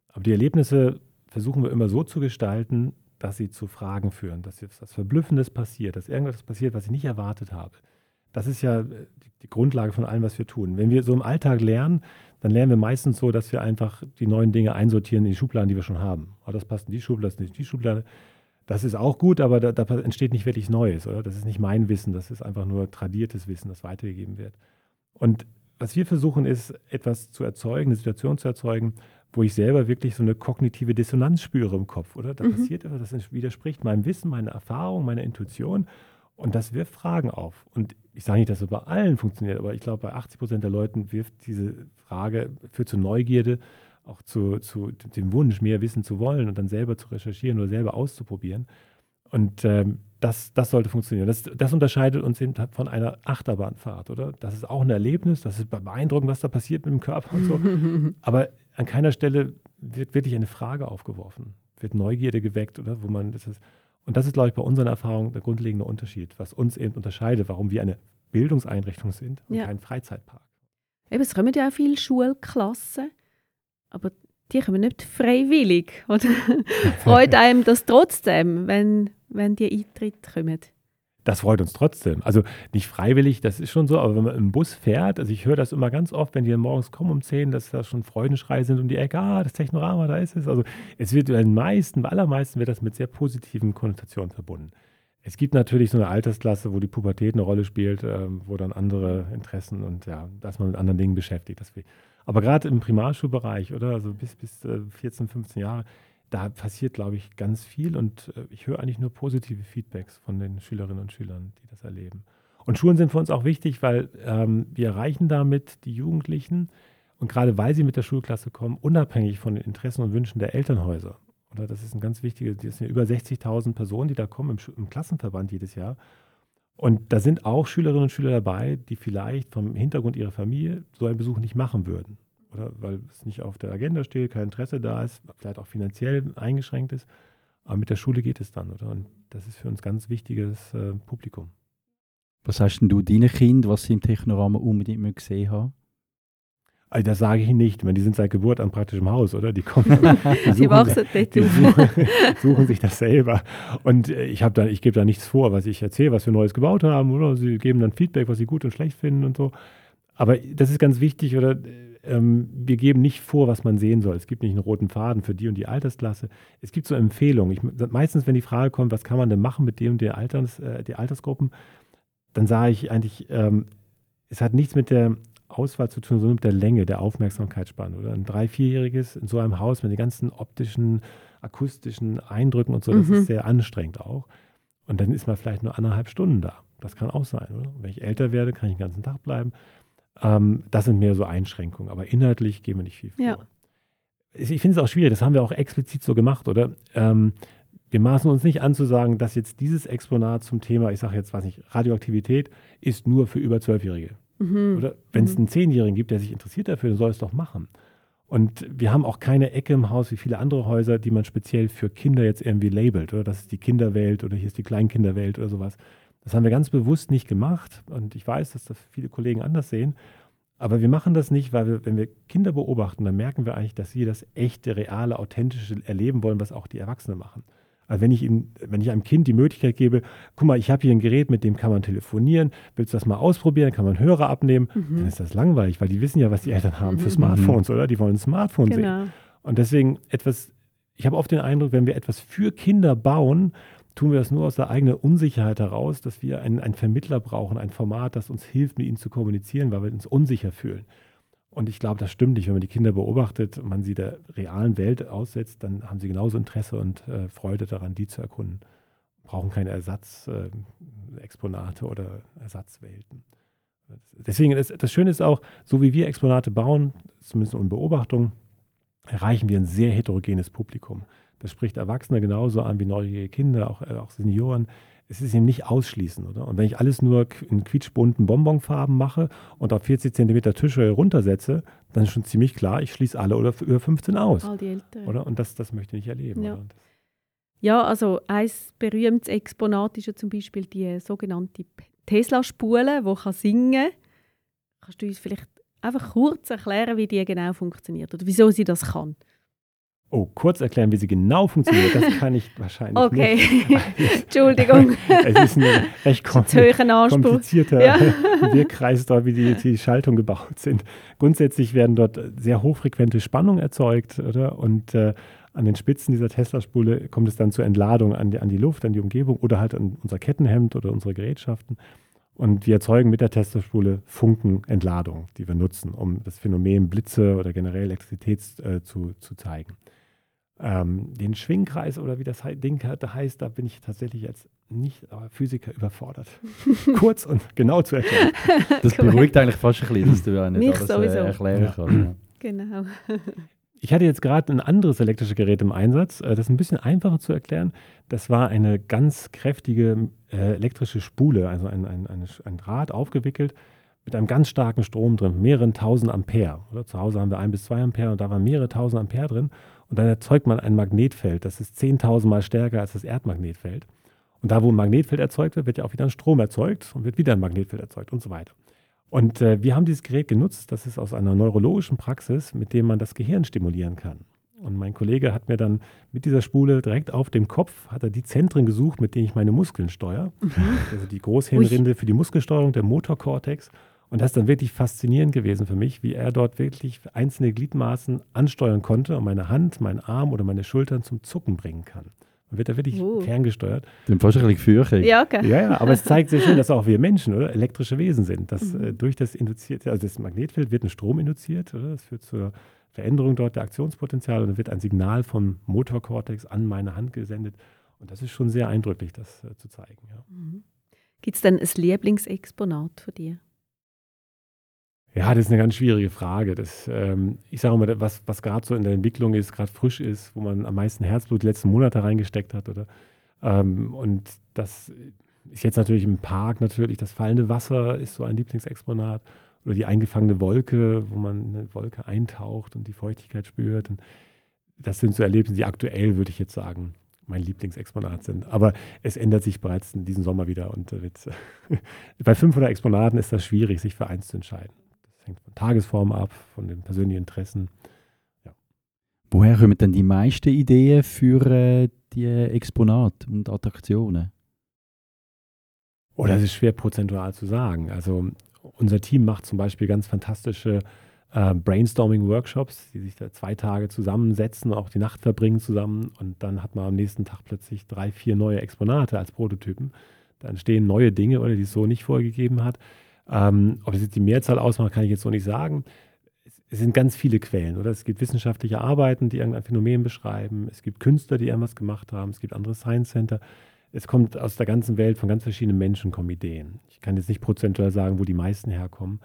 Aber die Erlebnisse versuchen wir immer so zu gestalten, dass sie zu Fragen führen, dass jetzt was Verblüffendes passiert, dass irgendwas passiert, was ich nicht erwartet habe. Das ist ja äh, die Grundlage von allem, was wir tun. Wenn wir so im Alltag lernen, dann lernen wir meistens so, dass wir einfach die neuen Dinge einsortieren in die Schubladen, die wir schon haben. Oh, das passt in die Schublade, das ist nicht die Schublade. Das ist auch gut, aber da, da entsteht nicht wirklich Neues, oder? Das ist nicht mein Wissen, das ist einfach nur tradiertes Wissen, das weitergegeben wird. Und was wir versuchen, ist, etwas zu erzeugen, eine Situation zu erzeugen, wo ich selber wirklich so eine kognitive Dissonanz spüre im Kopf, oder? Da Mhm. passiert etwas, das widerspricht meinem Wissen, meiner Erfahrung, meiner Intuition. Und das wirft Fragen auf. Und ich sage nicht, dass es bei allen funktioniert, aber ich glaube, bei 80 Prozent der Leuten wirft diese Frage, führt zu Neugierde, auch zu, zu dem Wunsch, mehr wissen zu wollen und dann selber zu recherchieren oder selber auszuprobieren. Und ähm, das, das sollte funktionieren. Das, das unterscheidet uns eben von einer Achterbahnfahrt, oder? Das ist auch ein Erlebnis, das ist beeindruckend, was da passiert mit dem Körper und so. *laughs* Aber an keiner Stelle wird wirklich eine Frage aufgeworfen, wird Neugierde geweckt, oder? Wo man das ist. Und das ist, glaube ich, bei unseren Erfahrungen der grundlegende Unterschied, was uns eben unterscheidet, warum wir eine Bildungseinrichtung sind und Ja. kein Freizeitpark. Eben, es kommen ja auch viele Schulklassen, aber die kommen nicht freiwillig. Oder *laughs* freut einem das trotzdem, wenn, wenn die Eintritte kommen? Das freut uns trotzdem. Also nicht freiwillig, das ist schon so, aber wenn man im Bus fährt, also ich höre das immer ganz oft, wenn die morgens kommen um 10, dass da schon Freudenschrei sind um die Ecke, ah, das Technorama, da ist es. Also es wird bei den meisten, bei allermeisten wird das mit sehr positiven Konnotationen verbunden. Es gibt natürlich so eine Altersklasse, wo die Pubertät eine Rolle spielt, ähm, wo dann andere Interessen und ja, dass man mit anderen Dingen beschäftigt. Aber gerade im Primarschulbereich, oder? Also bis, bis äh, 14, 15 Jahre, da passiert, glaube ich, ganz viel und äh, ich höre eigentlich nur positive Feedbacks von den Schülerinnen und Schülern, die das erleben. Und Schulen sind für uns auch wichtig, weil ähm, wir erreichen damit die Jugendlichen und gerade weil sie mit der Schulklasse kommen, unabhängig von den Interessen und Wünschen der Elternhäuser. Oder das ist ein ganz wichtiger, das sind über 60.000 Personen, die da kommen im, im Klassenverband jedes Jahr. Und da sind auch Schülerinnen und Schüler dabei, die vielleicht vom Hintergrund ihrer Familie so einen Besuch nicht machen würden. Oder weil es nicht auf der Agenda steht, kein Interesse da ist, vielleicht auch finanziell eingeschränkt ist. Aber mit der Schule geht es dann, oder? Und das ist für uns ganz wichtiges äh, Publikum. Was hast denn du deinen Kindern, was sie im Technorama unbedingt mal gesehen haben? Also das sage ich nicht, weil die sind seit Geburt an praktisch im Haus, oder? Die kommen, *laughs* die Sie suchen, die auf. suchen, *laughs* suchen sich das selber. Und äh, ich habe da, ich gebe da nichts vor, was ich erzähle, was wir Neues gebaut haben, oder? Sie geben dann Feedback, was sie gut und schlecht finden und so. Aber das ist ganz wichtig, oder? Ähm, wir geben nicht vor, was man sehen soll. Es gibt nicht einen roten Faden für die und die Altersklasse. Es gibt so Empfehlungen. Ich, meistens, wenn die Frage kommt, was kann man denn machen mit dem und der Alters, äh, die Altersgruppen, dann sage ich eigentlich, ähm, es hat nichts mit der Auswahl zu tun, sondern mit der Länge der Aufmerksamkeitsspanne. Oder ein drei-, vierjähriges in so einem Haus mit den ganzen optischen, akustischen Eindrücken und so, das Mhm. ist sehr anstrengend auch. Und dann ist man vielleicht nur anderthalb Stunden da. Das kann auch sein, oder? Und wenn ich älter werde, kann ich den ganzen Tag bleiben. Ähm, das sind mehr so Einschränkungen, aber inhaltlich gehen wir nicht viel vor. Ja. Ich finde es auch schwierig, das haben wir auch explizit so gemacht, oder? Ähm, wir maßen uns nicht an zu sagen, dass jetzt dieses Exponat zum Thema, ich sage jetzt, weiß nicht, Radioaktivität, ist nur für über Zwölfjährige. Mhm. Oder wenn es einen Zehnjährigen gibt, der sich interessiert dafür, dann soll es doch machen. Und wir haben auch keine Ecke im Haus wie viele andere Häuser, die man speziell für Kinder jetzt irgendwie labelt. Oder das ist die Kinderwelt oder hier ist die Kleinkinderwelt oder sowas. Das haben wir ganz bewusst nicht gemacht. Und ich weiß, dass das viele Kollegen anders sehen. Aber wir machen das nicht, weil wir, wenn wir Kinder beobachten, dann merken wir eigentlich, dass sie das echte, reale, authentische erleben wollen, was auch die Erwachsenen machen. Also wenn ich, ihnen, wenn ich einem Kind die Möglichkeit gebe, guck mal, ich habe hier ein Gerät, mit dem kann man telefonieren, willst du das mal ausprobieren, kann man Hörer abnehmen, Mhm. dann ist das langweilig, weil die wissen ja, was die Eltern haben für Mhm. Smartphones, oder? Die wollen ein Smartphone sehen. Genau. Und deswegen etwas, ich habe oft den Eindruck, wenn wir etwas für Kinder bauen, tun wir das nur aus der eigenen Unsicherheit heraus, dass wir einen, einen Vermittler brauchen, ein Format, das uns hilft, mit ihnen zu kommunizieren, weil wir uns unsicher fühlen. Und ich glaube, das stimmt nicht. Wenn man die Kinder beobachtet und man sie der realen Welt aussetzt, dann haben sie genauso Interesse und äh, Freude daran, die zu erkunden. Brauchen keine Ersatzexponate äh, oder Ersatzwelten. Deswegen, ist, das Schöne ist auch, so wie wir Exponate bauen, zumindest in Beobachtung, erreichen wir ein sehr heterogenes Publikum. Das spricht Erwachsene genauso an wie neugierige Kinder, auch, äh, auch Senioren es ist eben nicht ausschließen, oder? Und wenn ich alles nur in quietschbunten Bonbonfarben mache und auf 40 cm Tische runtersetze, dann ist schon ziemlich klar, ich schließe alle oder über 15 aus. All die Älteren. Oder? Und das, das möchte ich nicht erleben. Ja. ja, also ein berühmtes Exponat ist ja zum Beispiel die sogenannte Tesla-Spule, die kann singen kann. Kannst du uns vielleicht einfach kurz erklären, wie die genau funktioniert oder wieso sie das kann? Oh, kurz erklären, wie sie genau funktioniert, das kann ich *laughs* wahrscheinlich okay. nicht. Okay, *laughs* Entschuldigung. *laughs* es ist ein recht komplizierter ja. Wirkkreis dort, wie die, die Schaltungen gebaut sind. Grundsätzlich werden dort sehr hochfrequente Spannungen erzeugt, oder? Und äh, an den Spitzen dieser Tesla-Spule kommt es dann zur Entladung an die, an die Luft, an die Umgebung oder halt an unser Kettenhemd oder unsere Gerätschaften. Und wir erzeugen mit der Tesla-Spule Funkenentladung, die wir nutzen, um das Phänomen Blitze oder generell Elektrizität äh, zu, zu zeigen. Ähm, den Schwingkreis oder wie das Ding heißt, da bin ich tatsächlich als Nicht-Physiker überfordert. *laughs* Kurz und genau zu erklären. *laughs* Das beruhigt eigentlich fast ein bisschen, dass du ja nicht alles äh, erklären ja. kannst. Ja. *clears throat* Genau. *laughs* Ich hatte jetzt gerade ein anderes elektrisches Gerät im Einsatz. Äh, das ist ein bisschen einfacher zu erklären. Das war eine ganz kräftige äh, elektrische Spule, also ein, ein, ein, ein Draht aufgewickelt mit einem ganz starken Strom drin, mehreren tausend Ampere. Oder? Zu Hause haben wir ein bis zwei Ampere und da waren mehrere tausend Ampere drin. Und dann erzeugt man ein Magnetfeld, das ist 10.000 Mal stärker als das Erdmagnetfeld. Und da, wo ein Magnetfeld erzeugt wird, wird ja auch wieder ein Strom erzeugt und wird wieder ein Magnetfeld erzeugt und so weiter. Und äh, wir haben dieses Gerät genutzt, das ist aus einer neurologischen Praxis, mit dem man das Gehirn stimulieren kann. Und mein Kollege hat mir dann mit dieser Spule direkt auf dem Kopf, hat er die Zentren gesucht, mit denen ich meine Muskeln steuere. Mhm. Also die Großhirnrinde für die Muskelsteuerung, der Motorkortex und das ist dann wirklich faszinierend gewesen für mich, wie er dort wirklich einzelne Gliedmaßen ansteuern konnte und meine Hand, meinen Arm oder meine Schultern zum Zucken bringen kann. Man wird da wirklich uh. ferngesteuert. Den fast ein bisschen Ja, okay. ja, ja, aber es *laughs* zeigt sehr schön, dass auch wir Menschen oder elektrische Wesen sind. Dass mhm. äh, durch das induzierte, also das Magnetfeld wird ein Strom induziert, oder? Das führt zur Veränderung dort der Aktionspotenziale und dann wird ein Signal vom Motorkortex an meine Hand gesendet. Und das ist schon sehr eindrücklich, das äh, zu zeigen. Ja. Mhm. Gibt es denn ein Lieblingsexponat von dir? Ja, das ist eine ganz schwierige Frage. Das, ähm, ich sage mal, was, was gerade so in der Entwicklung ist, gerade frisch ist, wo man am meisten Herzblut die letzten Monate reingesteckt hat. Oder, ähm, und das ist jetzt natürlich im Park natürlich, das fallende Wasser ist so ein Lieblingsexponat. Oder die eingefangene Wolke, wo man eine Wolke eintaucht und die Feuchtigkeit spürt. Und das sind so Erlebnisse, die aktuell, würde ich jetzt sagen, mein Lieblingsexponat sind. Aber es ändert sich bereits in diesem Sommer wieder. Und wird, *laughs* bei 500 Exponaten ist das schwierig, sich für eins zu entscheiden hängt von Tagesform ab, von den persönlichen Interessen. Ja. Woher kommen denn die meisten Ideen für äh, die Exponate und Attraktionen? Oh, das ist schwer prozentual zu sagen. Also unser Team macht zum Beispiel ganz fantastische äh, Brainstorming-Workshops, die sich da zwei Tage zusammensetzen, auch die Nacht verbringen zusammen und dann hat man am nächsten Tag plötzlich drei, vier neue Exponate als Prototypen. Da entstehen neue Dinge, oder die es so nicht vorgegeben hat. Ähm, ob es jetzt die Mehrzahl ausmacht, kann ich jetzt so nicht sagen. Es sind ganz viele Quellen, oder? Es gibt wissenschaftliche Arbeiten, die irgendein Phänomen beschreiben. Es gibt Künstler, die irgendwas gemacht haben. Es gibt andere Science Center. Es kommt aus der ganzen Welt, von ganz verschiedenen Menschen kommen Ideen. Ich kann jetzt nicht prozentual sagen, wo die meisten herkommen.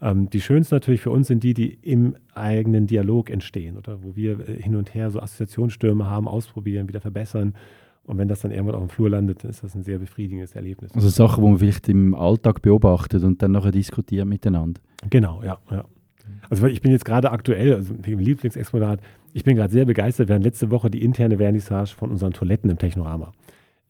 Ähm, die schönsten natürlich für uns sind die, die im eigenen Dialog entstehen, oder? Wo wir äh, hin und her so Assoziationsstürme haben, ausprobieren, wieder verbessern und wenn das dann irgendwann auf dem Flur landet, dann ist das ein sehr befriedigendes Erlebnis. Also Sachen, die man vielleicht im Alltag beobachtet und dann nachher diskutiert miteinander. Genau, ja. ja. Also ich bin jetzt gerade aktuell, also im Lieblingsexponat, ich bin gerade sehr begeistert. Wir hatten letzte Woche die interne Vernissage von unseren Toiletten im Technorama.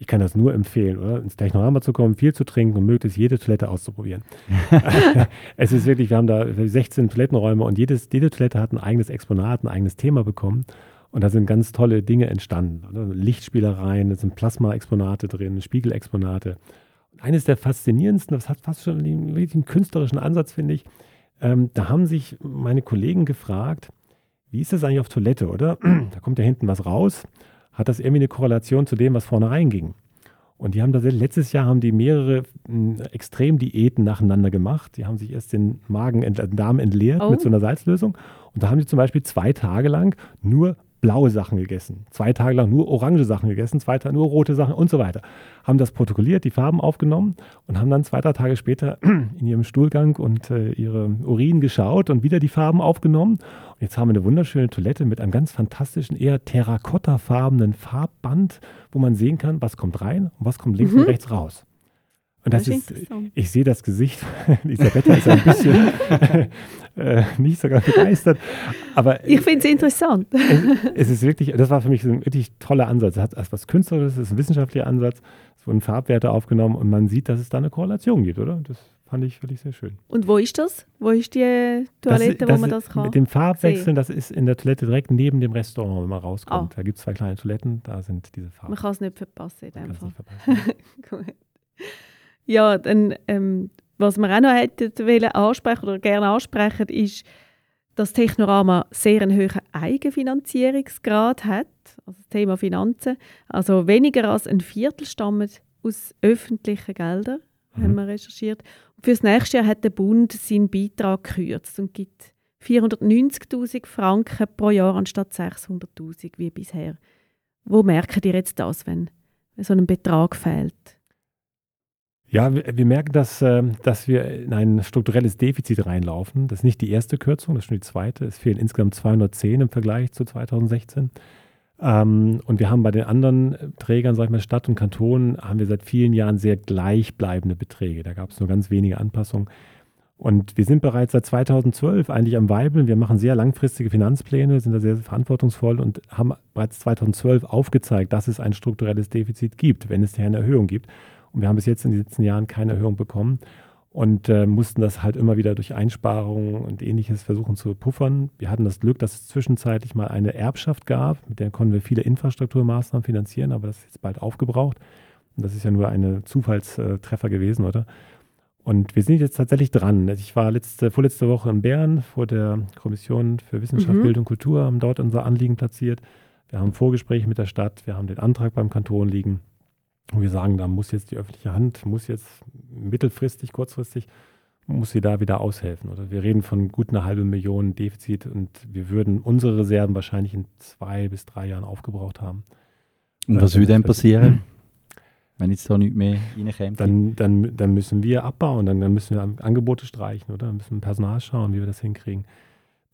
Ich kann das nur empfehlen, oder? Ins Technorama zu kommen, viel zu trinken und möglichst jede Toilette auszuprobieren. *laughs* *laughs* es ist wirklich, wir haben da 16 Toilettenräume und jedes, jede Toilette hat ein eigenes Exponat, ein eigenes Thema bekommen. Und da sind ganz tolle Dinge entstanden. Oder? Lichtspielereien, da sind Plasma-Exponate drin, Spiegelexponate. Und eines der faszinierendsten, das hat fast schon einen, wirklich einen künstlerischen Ansatz, finde ich. Ähm, da haben sich meine Kollegen gefragt, wie ist das eigentlich auf Toilette, oder? *clears throat* Da kommt ja hinten was raus. Hat das irgendwie eine Korrelation zu dem, was vorne reinging? Und die haben tatsächlich, letztes Jahr haben die mehrere mh, Extremdiäten nacheinander gemacht. Die haben sich erst den Magen, ent, den Darm entleert Oh. mit so einer Salzlösung. Und da haben die zum Beispiel zwei Tage lang nur blaue Sachen gegessen, zwei Tage lang nur orange Sachen gegessen, zwei Tage nur rote Sachen und so weiter. Haben das protokolliert, die Farben aufgenommen und haben dann zwei, drei Tage später *clears throat* in ihrem Stuhlgang und äh, ihre Urin geschaut und wieder die Farben aufgenommen. Und jetzt haben wir eine wunderschöne Toilette mit einem ganz fantastischen, eher terrakottafarbenen Farbband, wo man sehen kann, was kommt rein und was kommt links Mhm. und rechts raus. Und das, Das ist ich sehe das Gesicht, *laughs* Elisabetta ist ein bisschen *laughs* äh, nicht sogar begeistert, aber Ich finde es interessant. es ist wirklich, das war für mich so ein wirklich toller Ansatz. Es hat etwas Künstlerisches, es ist ein wissenschaftlicher Ansatz, es wurden Farbwerte aufgenommen und man sieht, dass es da eine Korrelation gibt, oder? Das fand ich wirklich sehr schön. Und wo ist das? Wo ist die Toilette, das, wo man das kann? Mit dem Farbwechseln, das ist in der Toilette direkt neben dem Restaurant, wenn man rauskommt. Ah. Da gibt es zwei kleine Toiletten, da sind diese Farben. Man kann es nicht verpassen dem Kannst Fall. nicht verpassen. *laughs* Gut. Ja, dann, ähm, was wir auch noch hätten wollen ansprechen oder gerne ansprechen, ist, dass Technorama sehr einen hohen Eigenfinanzierungsgrad hat, also das Thema Finanzen. Also weniger als ein Viertel stammen aus öffentlichen Geldern, haben Mhm. wir recherchiert. Und für das nächste Jahr hat der Bund seinen Beitrag gekürzt und gibt 490'000 Franken pro Jahr anstatt 600'000 wie bisher. Wo merken ihr jetzt das, wenn so ein Betrag fehlt? Ja, wir, merken, dass, ähm, dass wir in ein strukturelles Defizit reinlaufen. Das ist nicht die erste Kürzung, das ist schon die zweite. Es fehlen insgesamt 210 im Vergleich zu 2016. Ähm, und wir haben bei den anderen Trägern, sag ich mal, Stadt und Kanton, haben wir seit vielen Jahren sehr gleichbleibende Beträge. Da gab es nur ganz wenige Anpassungen. Und wir sind bereits seit 2012 eigentlich am Weibeln. Wir machen sehr langfristige Finanzpläne, sind da sehr verantwortungsvoll und haben bereits 2012 aufgezeigt, dass es ein strukturelles Defizit gibt, wenn es hier eine Erhöhung gibt. Und wir haben bis jetzt in den letzten Jahren keine Erhöhung bekommen und äh, mussten das halt immer wieder durch Einsparungen und ähnliches versuchen zu puffern. Wir hatten das Glück, dass es zwischenzeitlich mal eine Erbschaft gab, mit der konnten wir viele Infrastrukturmaßnahmen finanzieren, aber das ist jetzt bald aufgebraucht. Und das ist ja nur ein Zufallstreffer gewesen, oder? Und wir sind jetzt tatsächlich dran. Ich war letzte, vorletzte Woche in Bern vor der Kommission für Wissenschaft, Mhm. Bildung und Kultur, haben dort unser Anliegen platziert. Wir haben Vorgespräche mit der Stadt, wir haben den Antrag beim Kanton liegen. Und wir sagen, da muss jetzt die öffentliche Hand, muss jetzt mittelfristig, kurzfristig, muss sie da wieder aushelfen. Oder wir reden von gut einer halben Million Defizit und wir würden unsere Reserven wahrscheinlich in zwei bis drei Jahren aufgebraucht haben. Und was dann würde dann das- passieren, *clears throat* wenn jetzt da nichts mehr reinkommt? Dann, dann, dann müssen wir abbauen, dann, dann müssen wir An- Angebote streichen, oder? Dann müssen wir Personal schauen, wie wir das hinkriegen.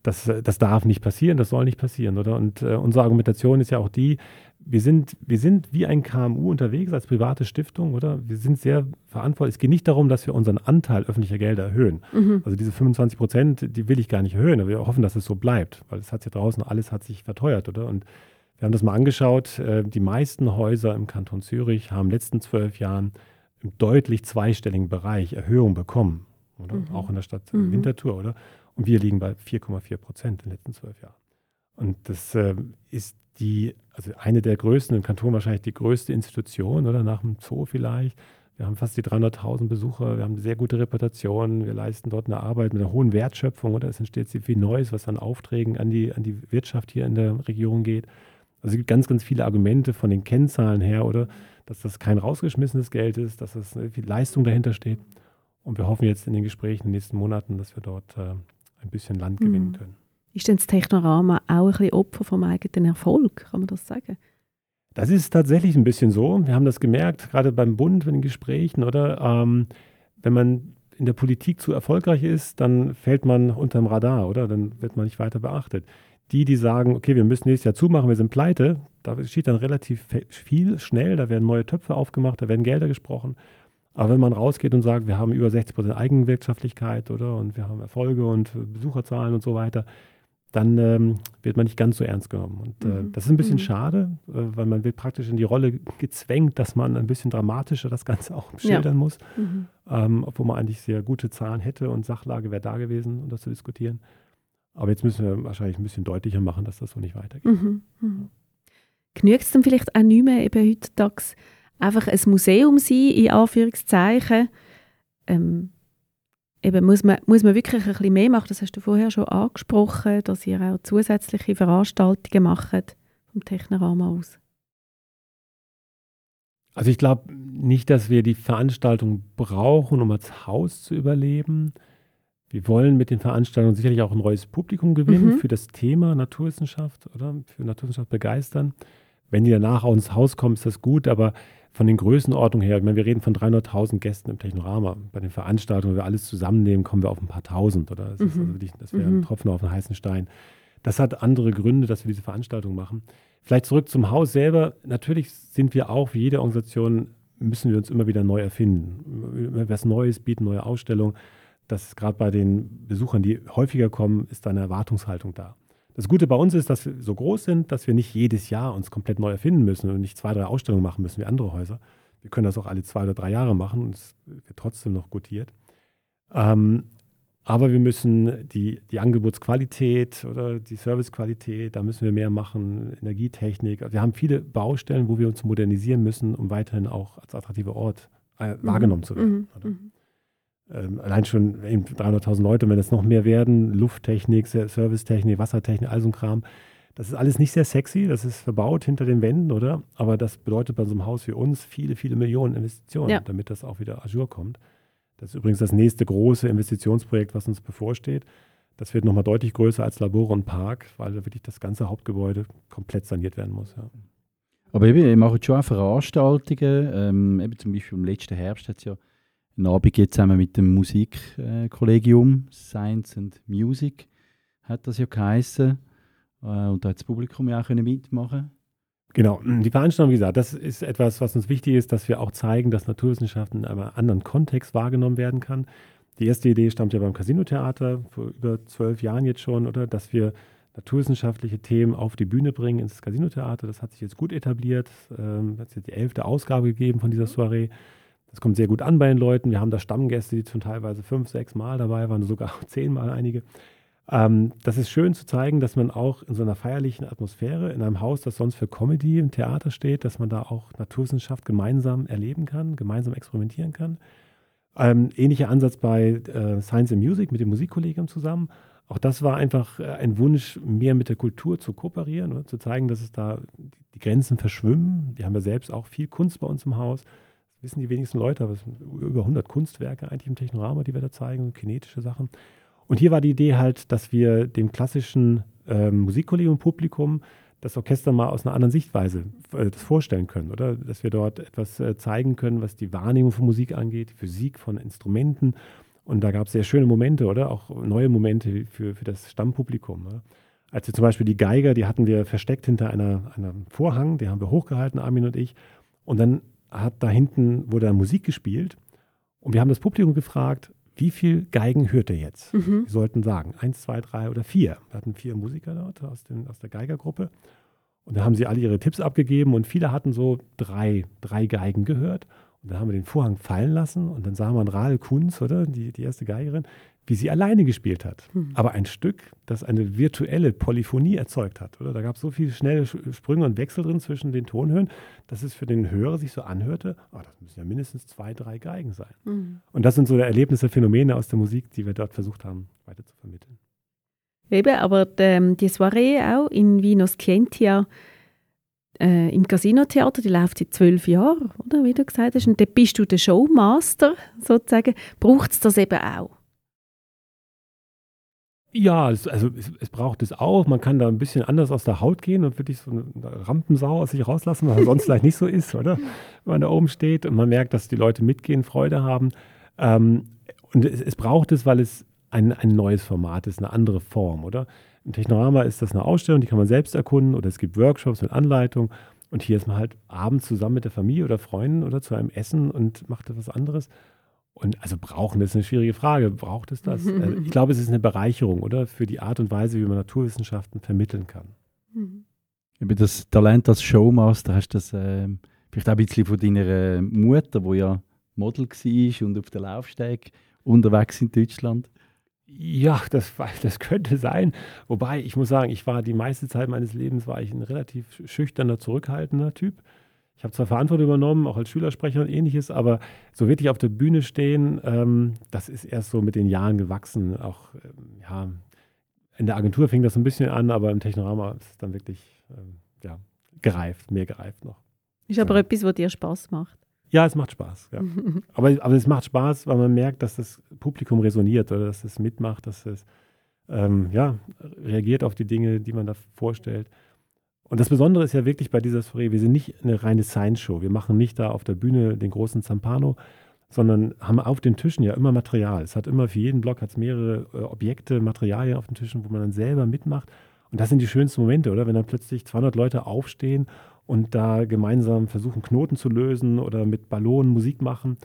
Das, das darf nicht passieren, das soll nicht passieren, oder? Und äh, unsere Argumentation ist ja auch die, wir sind, wir sind wie ein KMU unterwegs als private Stiftung, oder? Wir sind sehr verantwortlich. Es geht nicht darum, dass wir unseren Anteil öffentlicher Gelder erhöhen. Mhm. Also diese 25 Prozent, die will ich gar nicht erhöhen, aber wir hoffen, dass es so bleibt, weil es hat ja draußen, alles hat sich verteuert, oder? Und wir haben das mal angeschaut, äh, die meisten Häuser im Kanton Zürich haben in den letzten zwölf Jahren im deutlich zweistelligen Bereich Erhöhung bekommen, oder? Mhm. Auch in der Stadt Mhm. Winterthur, oder? Und wir liegen bei 4,4 Prozent in den letzten zwölf Jahren. Und das äh, ist die, also eine der größten, im Kanton wahrscheinlich die größte Institution, oder? Nach dem Zoo vielleicht. Wir haben fast die 300.000 Besucher, wir haben eine sehr gute Reputation, wir leisten dort eine Arbeit mit einer hohen Wertschöpfung, oder? Es entsteht sehr viel Neues, was an Aufträgen an die, an die Wirtschaft hier in der Region geht. Also es gibt ganz, ganz viele Argumente von den Kennzahlen her, oder? Dass das kein rausgeschmissenes Geld ist, dass das eine viel Leistung dahinter steht. Und wir hoffen jetzt in den Gesprächen in den nächsten Monaten, dass wir dort äh, ein bisschen Land Mhm. gewinnen können. Ist denn das Technorama auch ein bisschen Opfer vom eigenen Erfolg, kann man das sagen? Das ist tatsächlich ein bisschen so. Wir haben das gemerkt, gerade beim Bund, bei den Gesprächen, oder? Ähm, wenn man in der Politik zu erfolgreich ist, dann fällt man unterm Radar, oder? Dann wird man nicht weiter beachtet. Die, die sagen, okay, wir müssen nächstes Jahr zumachen, wir sind pleite, da geschieht dann relativ viel schnell, da werden neue Töpfe aufgemacht, da werden Gelder gesprochen. Aber wenn man rausgeht und sagt, wir haben über 60 Prozent Eigenwirtschaftlichkeit, oder? Und wir haben Erfolge und Besucherzahlen und so weiter, dann ähm, wird man nicht ganz so ernst genommen. Und äh, Mhm. das ist ein bisschen Mhm. schade, äh, weil man wird praktisch in die Rolle gezwängt, dass man ein bisschen dramatischer das Ganze auch schildern muss, Mhm. ähm, obwohl man eigentlich sehr gute Zahlen hätte und Sachlage wäre da gewesen, um das zu diskutieren. Aber jetzt müssen wir wahrscheinlich ein bisschen deutlicher machen, dass das so nicht weitergeht. Mhm. Mhm. Genügt es dann vielleicht auch nicht mehr eben heutzutage einfach ein Museum sein, in Anführungszeichen? Ähm, eben muss, man, muss man wirklich ein bisschen mehr machen? Das hast du vorher schon angesprochen, dass ihr auch zusätzliche Veranstaltungen macht vom Technorama aus. Also ich glaube nicht, dass wir die Veranstaltung brauchen, um als Haus zu überleben. Wir wollen mit den Veranstaltungen sicherlich auch ein neues Publikum gewinnen Mhm. für das Thema Naturwissenschaft oder für Naturwissenschaft begeistern. Wenn die danach auch ins Haus kommen, ist das gut, aber von den Größenordnungen her, ich meine, wir reden von 300.000 Gästen im Technorama. Bei den Veranstaltungen, wenn wir alles zusammennehmen, kommen wir auf ein paar Tausend. Oder? Das, Mhm. also wirklich, das wäre Mhm. ein Tropfen auf einen heißen Stein. Das hat andere Gründe, dass wir diese Veranstaltung machen. Vielleicht zurück zum Haus selber. Natürlich sind wir auch, wie jede Organisation, müssen wir uns immer wieder neu erfinden. Was Neues bieten, neue Ausstellungen. Das ist gerade bei den Besuchern, die häufiger kommen, ist eine Erwartungshaltung da. Das Gute bei uns ist, dass wir so groß sind, dass wir nicht jedes Jahr uns komplett neu erfinden müssen und nicht zwei, drei Ausstellungen machen müssen wie andere Häuser. Wir können das auch alle zwei oder drei Jahre machen und es wird trotzdem noch gutiert. Ähm, aber wir müssen die, die Angebotsqualität oder die Servicequalität, da müssen wir mehr machen, Energietechnik. Wir haben viele Baustellen, wo wir uns modernisieren müssen, um weiterhin auch als attraktiver Ort äh, wahrgenommen zu werden. Mhm. Ähm, allein schon eben 300.000 Leute, wenn es noch mehr werden, Lufttechnik, Se- Servicetechnik, Wassertechnik, all so ein Kram. Das ist alles nicht sehr sexy, das ist verbaut hinter den Wänden, oder? Aber das bedeutet bei so einem Haus wie uns viele, viele Millionen Investitionen, Ja. damit das auch wieder Azure kommt. Das ist übrigens das nächste große Investitionsprojekt, was uns bevorsteht. Das wird nochmal deutlich größer als Labore und Park, weil da wirklich das ganze Hauptgebäude komplett saniert werden muss. Ja. Aber eben, ihr macht schon auch Veranstaltungen. Ähm, eben zum Beispiel im letzten Herbst hat es ja einen Abend gegeben, zusammen mit dem Musikkollegium Science and Music hat das ja geheissen. Äh, und da hat das Publikum ja auch können mitmachen Genau, die Veranstaltung, wie gesagt, das ist etwas, was uns wichtig ist, dass wir auch zeigen, dass Naturwissenschaften in einem anderen Kontext wahrgenommen werden kann. Die erste Idee stammt ja beim Casino-Theater vor über zwölf Jahren jetzt schon, oder? Dass wir naturwissenschaftliche Themen auf die Bühne bringen ins Casino-Theater. Das hat sich jetzt gut etabliert. Ähm, hat jetzt die elfte Ausgabe gegeben von dieser Soiree. Das kommt sehr gut an bei den Leuten. Wir haben da Stammgäste, die schon teilweise fünf, sechs Mal dabei waren, sogar *laughs* zehnmal einige. Ähm, das ist schön zu zeigen, dass man auch in so einer feierlichen Atmosphäre, in einem Haus, das sonst für Comedy im Theater steht, dass man da auch Naturwissenschaft gemeinsam erleben kann, gemeinsam experimentieren kann. Ähm, ähnlicher Ansatz bei äh, Science and Music mit dem Musikkollegium zusammen. Auch das war einfach äh, ein Wunsch, mehr mit der Kultur zu kooperieren oder zu zeigen, dass es da die Grenzen verschwimmen. Wir haben ja selbst auch viel Kunst bei uns im Haus. Wissen die wenigsten Leute, aber es sind über 100 Kunstwerke eigentlich im Technorama, die wir da zeigen, kinetische Sachen. Und hier war die Idee halt, dass wir dem klassischen ähm, Musikkollegium Publikum das Orchester mal aus einer anderen Sichtweise äh, das vorstellen können, oder? Dass wir dort etwas äh, zeigen können, was die Wahrnehmung von Musik angeht, die Physik von Instrumenten. Und da gab es sehr schöne Momente, oder? Auch neue Momente für, für das Stammpublikum. Oder? Als wir zum Beispiel die Geiger, die hatten wir versteckt hinter einer, einem Vorhang, den haben wir hochgehalten, Armin und ich. Und dann hat da hinten wurde da Musik gespielt. Und wir haben das Publikum gefragt, wie viel Geigen hört ihr jetzt? Mhm. Sie sollten sagen, eins, zwei, drei oder vier. Wir hatten vier Musiker dort aus, den, aus der Geigergruppe. Und da haben sie alle ihre Tipps abgegeben und viele hatten so drei, drei Geigen gehört. Und dann haben wir den Vorhang fallen lassen und dann sah man Rahel Kunz, oder? Die, die erste Geigerin, wie sie alleine gespielt hat. Mhm. Aber ein Stück, das eine virtuelle Polyphonie erzeugt hat, oder? Da gab es so viele schnelle Sch- Sprünge und Wechsel drin zwischen den Tonhöhen, dass es für den Hörer sich so anhörte, oh, das müssen ja mindestens zwei, drei Geigen sein. Mhm. Und das sind so Erlebnisse, Phänomene aus der Musik, die wir dort versucht haben, weiter zu vermitteln. Eben, aber die, ähm, die Soiree auch in Vino Scientia äh, im Casino-Theater, die läuft seit zwölf Jahren, oder? Wie du gesagt hast. Und dann bist du der Showmaster, sozusagen. Braucht es das eben auch? Ja, es, also es, es braucht es auch. Man kann da ein bisschen anders aus der Haut gehen und wirklich so eine Rampensau aus sich rauslassen, was sonst *laughs* vielleicht nicht so ist, oder? Wenn man da oben steht und man merkt, dass die Leute mitgehen, Freude haben. Ähm, und es, es braucht es, weil es ein, ein neues Format ist, eine andere Form, oder? Im Technorama ist das eine Ausstellung, die kann man selbst erkunden oder es gibt Workshops mit Anleitung. Und hier ist man halt abends zusammen mit der Familie oder Freunden oder zu einem Essen und macht etwas anderes. Und also brauchen, das ist eine schwierige Frage. Braucht es das? Äh, ich glaube, es ist eine Bereicherung, oder? Für die Art und Weise, wie man Naturwissenschaften vermitteln kann. Mhm. Über das Talent als Showmaster hast du das ähm, vielleicht auch ein bisschen von deiner äh, Mutter, die ja Model war und auf der Laufsteg unterwegs in Deutschland. Ja, das, das könnte sein. Wobei, ich muss sagen, ich war die meiste Zeit meines Lebens war ich ein relativ schüchterner, zurückhaltender Typ. Ich habe zwar Verantwortung übernommen, auch als Schülersprecher und ähnliches, aber so wirklich auf der Bühne stehen, ähm, das ist erst so mit den Jahren gewachsen. Auch, ähm, ja, in der Agentur fing das ein bisschen an, aber im Technorama ist es dann wirklich, ähm, ja, gereift, mehr gereift noch. Ist aber Ja. etwas, was dir Spaß macht. Ja, es macht Spaß. Ja. *laughs* aber, aber es macht Spaß, weil man merkt, dass das Publikum resoniert oder dass es mitmacht, dass es ähm, ja, reagiert auf die Dinge, die man da vorstellt. Und das Besondere ist ja wirklich bei dieser Soiree, wir sind nicht eine reine Science-Show. Wir machen nicht da auf der Bühne den großen Zampano, sondern haben auf den Tischen ja immer Material. Es hat immer für jeden Block hat's mehrere äh, Objekte, Materialien auf den Tischen, wo man dann selber mitmacht. Und das sind die schönsten Momente, oder? Wenn dann plötzlich 200 Leute aufstehen und da gemeinsam versuchen, Knoten zu lösen oder mit Ballonen Musik machen.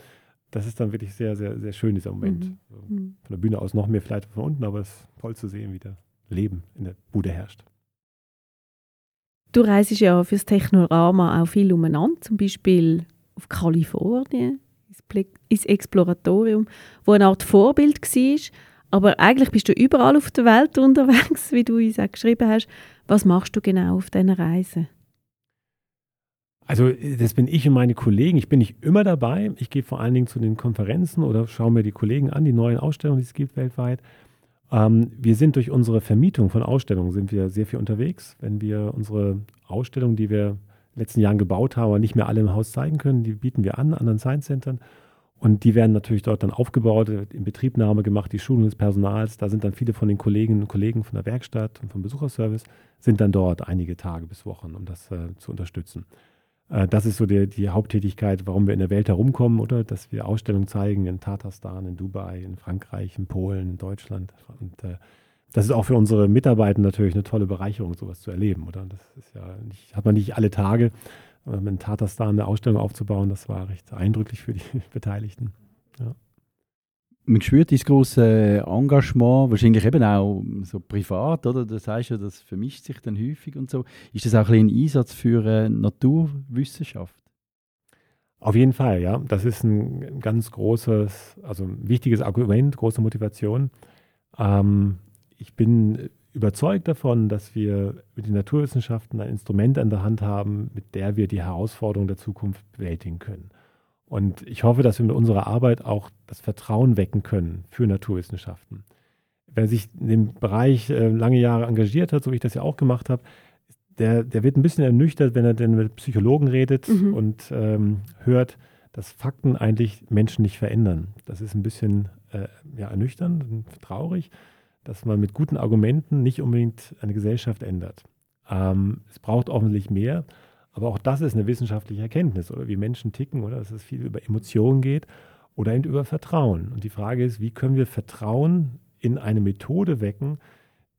Das ist dann wirklich sehr, sehr, sehr schön, dieser Moment. Mhm. Mhm. Von der Bühne aus noch mehr vielleicht von unten, aber es ist toll zu sehen, wie das Leben in der Bude herrscht. Du reist ja fürs Technorama auch viel umeinander, zum Beispiel auf Kalifornien, ins Exploratorium, wo eine Art Vorbild war. Aber eigentlich bist du überall auf der Welt *laughs* unterwegs, wie du uns auch geschrieben hast. Was machst du genau auf diesen Reisen? Also das bin ich und meine Kollegen. Ich bin nicht immer dabei. Ich gehe vor allen Dingen zu den Konferenzen oder schaue mir die Kollegen an, die neuen Ausstellungen, die es gibt weltweit. Ähm, wir sind durch unsere Vermietung von Ausstellungen sind wir sehr viel unterwegs. Wenn wir unsere Ausstellungen, die wir in den letzten Jahren gebaut haben, aber nicht mehr alle im Haus zeigen können, die bieten wir an, anderen Science Centern. Und die werden natürlich dort dann aufgebaut, in Betriebnahme gemacht, die Schulung des Personals. Da sind dann viele von den Kolleginnen und Kollegen von der Werkstatt und vom Besucherservice, sind dann dort einige Tage bis Wochen, um das äh, zu unterstützen. Äh, das ist so die, die Haupttätigkeit, warum wir in der Welt herumkommen, oder? Dass wir Ausstellungen zeigen in Tatarstan, in Dubai, in Frankreich, in Polen, in Deutschland. Und äh, das ist auch für unsere Mitarbeiter natürlich eine tolle Bereicherung, sowas zu erleben, oder? Das ist ja nicht, hat man nicht alle Tage. Aber in Tatarstan eine Ausstellung aufzubauen, das war recht eindrücklich für die *laughs* Beteiligten. Man spürt dieses große Engagement, wahrscheinlich eben auch so privat, oder? Das heißt ja, das vermischt sich dann häufig und so. Ist das auch ein, ein Einsatz für äh, Naturwissenschaft? Auf jeden Fall, ja. Das ist ein ganz großes, also ein wichtiges Argument, große Motivation. Ähm, ich bin überzeugt davon, dass wir mit den Naturwissenschaften ein Instrument an der Hand haben, mit der wir die Herausforderungen der Zukunft bewältigen können. Und ich hoffe, dass wir mit unserer Arbeit auch das Vertrauen wecken können für Naturwissenschaften. Wer sich in dem Bereich äh, lange Jahre engagiert hat, so wie ich das ja auch gemacht habe, der, der wird ein bisschen ernüchtert, wenn er denn mit Psychologen redet Mhm. und ähm, hört, dass Fakten eigentlich Menschen nicht verändern. Das ist ein bisschen äh, ja, ernüchternd und traurig, dass man mit guten Argumenten nicht unbedingt eine Gesellschaft ändert. Ähm, es braucht offensichtlich mehr, aber auch das ist eine wissenschaftliche Erkenntnis, oder wie Menschen ticken, oder dass es viel über Emotionen geht oder eben über Vertrauen. Und die Frage ist, wie können wir Vertrauen in eine Methode wecken,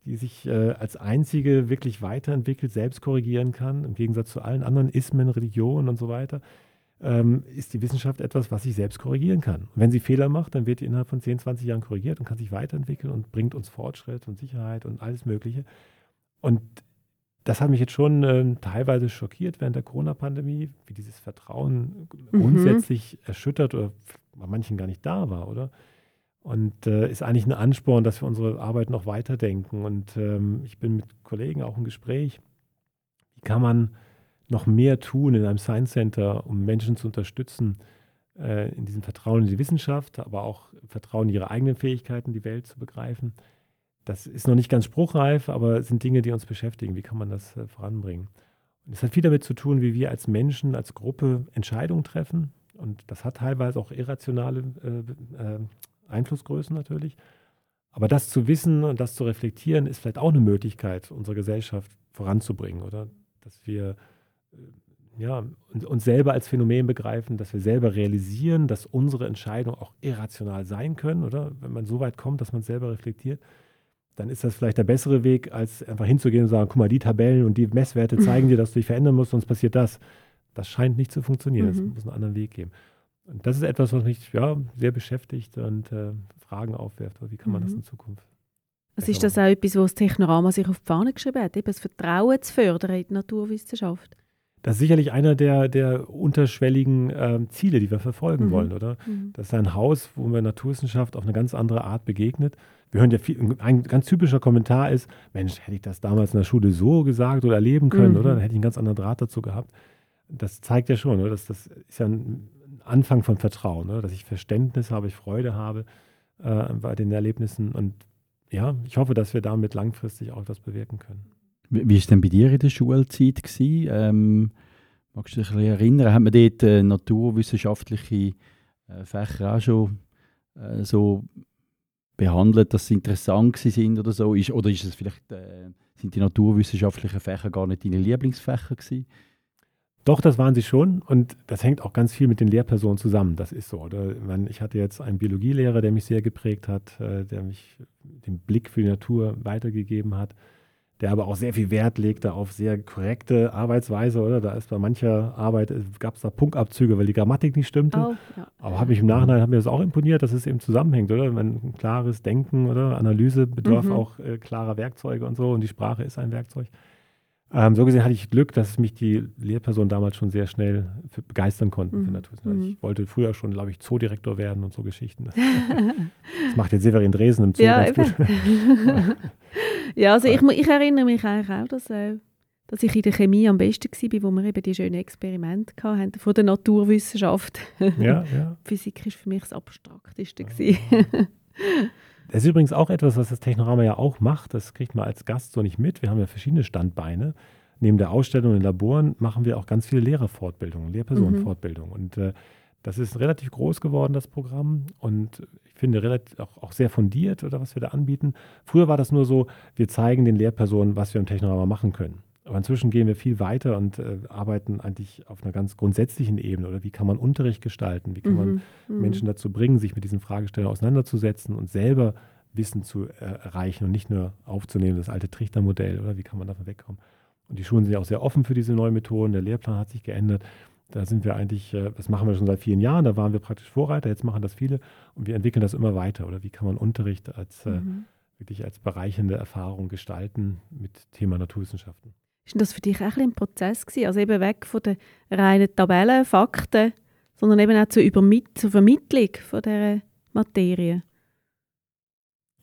die sich äh, als einzige wirklich weiterentwickelt, selbst korrigieren kann, im Gegensatz zu allen anderen Ismen, Religionen und so weiter, ähm, ist die Wissenschaft etwas, was sich selbst korrigieren kann. Und wenn sie Fehler macht, dann wird die innerhalb von 10, 20 Jahren korrigiert und kann sich weiterentwickeln und bringt uns Fortschritt und Sicherheit und alles Mögliche. Und das hat mich jetzt schon ähm, teilweise schockiert während der Corona-Pandemie, wie dieses Vertrauen Mhm. grundsätzlich erschüttert oder bei manchen gar nicht da war, oder? Und äh, ist eigentlich ein Ansporn, dass wir unsere Arbeit noch weiterdenken. Und ähm, ich bin mit Kollegen auch im Gespräch, wie kann man noch mehr tun in einem Science Center, um Menschen zu unterstützen, äh, in diesem Vertrauen in die Wissenschaft, aber auch Vertrauen in ihre eigenen Fähigkeiten, die Welt zu begreifen. Das ist noch nicht ganz spruchreif, aber es sind Dinge, die uns beschäftigen. Wie kann man das äh, voranbringen? Und es hat viel damit zu tun, wie wir als Menschen, als Gruppe Entscheidungen treffen. Und das hat teilweise auch irrationale äh, äh, Einflussgrößen natürlich. Aber das zu wissen und das zu reflektieren, ist vielleicht auch eine Möglichkeit, unsere Gesellschaft voranzubringen, oder? Dass wir äh, ja, uns, selber als Phänomen begreifen, dass wir selber realisieren, dass unsere Entscheidungen auch irrational sein können, oder? Wenn man so weit kommt, dass man selber reflektiert, dann ist das vielleicht der bessere Weg, als einfach hinzugehen und sagen, guck mal, die Tabellen und die Messwerte zeigen dir, dass du dich verändern musst, sonst passiert das. Das scheint nicht zu funktionieren. Es Mhm. muss einen anderen Weg geben. Und das ist etwas, was mich ja, sehr beschäftigt und äh, Fragen aufwirft. Wie kann man das Mhm. in Zukunft? Also ist das auch etwas, was das Technorama sich auf die Fahne geschrieben hat, eben das Vertrauen zu fördern in die Naturwissenschaft? Das ist sicherlich einer der, der unterschwelligen ähm, Ziele, die wir verfolgen Mhm. wollen, oder? Mhm. Das ist ein Haus, wo man Naturwissenschaft auf eine ganz andere Art begegnet. Wir hören ja viel, ein ganz typischer Kommentar ist, Mensch, hätte ich das damals in der Schule so gesagt oder erleben können, Mhm. oder? Dann hätte ich einen ganz anderen Draht dazu gehabt. Das zeigt ja schon, oder? Das, das ist ja ein Anfang von Vertrauen, oder? dass ich Verständnis habe, ich Freude habe äh, bei den Erlebnissen. Und ja, ich hoffe, dass wir damit langfristig auch etwas bewirken können. Wie wie war es denn bei dir in der Schulzeit? Gewesen? Ähm, Magst du dich ein bisschen erinnern? Haben wir dort äh, naturwissenschaftliche äh, Fächer auch schon äh, so behandelt, dass sie interessant sind oder so? Ist, oder ist es vielleicht, äh, sind die naturwissenschaftlichen Fächer gar nicht deine Lieblingsfächer gewesen? Doch, das waren sie schon und das hängt auch ganz viel mit den Lehrpersonen zusammen. Das ist so. Oder? Ich hatte jetzt einen Biologielehrer, der mich sehr geprägt hat, äh, der mich den Blick für die Natur weitergegeben hat der aber auch sehr viel Wert legte auf sehr korrekte Arbeitsweise, oder? Da ist bei mancher Arbeit, gab es da Punktabzüge, weil die Grammatik nicht stimmte. Oh, ja. Aber habe mich im Nachhinein, hat mir das auch imponiert, dass es eben zusammenhängt, oder? Ein klares Denken oder Analyse bedarf mhm. auch äh, klarer Werkzeuge und so und die Sprache ist ein Werkzeug. Ähm, so gesehen hatte ich Glück, dass mich die Lehrpersonen damals schon sehr schnell begeistern konnten mhm. für Naturwissenschaft. Ich wollte früher schon, glaube ich, Zoodirektor werden und so Geschichten. Das, das macht jetzt Severin Dresen im Zoo ja, ganz gut. *laughs* ja, also ich, ich, erinnere mich eigentlich auch, dass, äh, dass ich in der Chemie am besten war, wo wir eben die schönen Experimente hatten von der Naturwissenschaft. Ja, ja. *laughs* Physik war für mich das Abstrakteste. Ja. *laughs* Das ist übrigens auch etwas, was das Technorama ja auch macht. Das kriegt man als Gast so nicht mit. Wir haben ja verschiedene Standbeine. Neben der Ausstellung in Laboren machen wir auch ganz viele Lehrerfortbildungen, Lehrpersonenfortbildungen. Mhm. Und äh, das ist relativ groß geworden, das Programm. Und ich finde relativ, auch, auch, sehr fundiert, oder was wir da anbieten. Früher war das nur so, wir zeigen den Lehrpersonen, was wir im Technorama machen können. Aber inzwischen gehen wir viel weiter und äh, arbeiten eigentlich auf einer ganz grundsätzlichen Ebene. Oder wie kann man Unterricht gestalten? Wie kann man mhm. mhm. Menschen dazu bringen, sich mit diesen Fragestellungen auseinanderzusetzen und selber Wissen zu äh, erreichen und nicht nur aufzunehmen, das alte Trichtermodell, oder wie kann man davon wegkommen? Und die Schulen sind ja auch sehr offen für diese neuen Methoden. Der Lehrplan hat sich geändert. Da sind wir eigentlich, äh, das machen wir schon seit vielen Jahren, da waren wir praktisch Vorreiter, jetzt machen das viele und wir entwickeln das immer weiter. Oder wie kann man Unterricht als äh, mhm. wirklich als bereichernde Erfahrung gestalten mit Thema Naturwissenschaften? Ist das für dich auch ein, ein Prozess gewesen? Also eben weg von den reinen Tabellen, Fakten, sondern eben auch zur, Übermit zur Vermittlung von dieser Materie?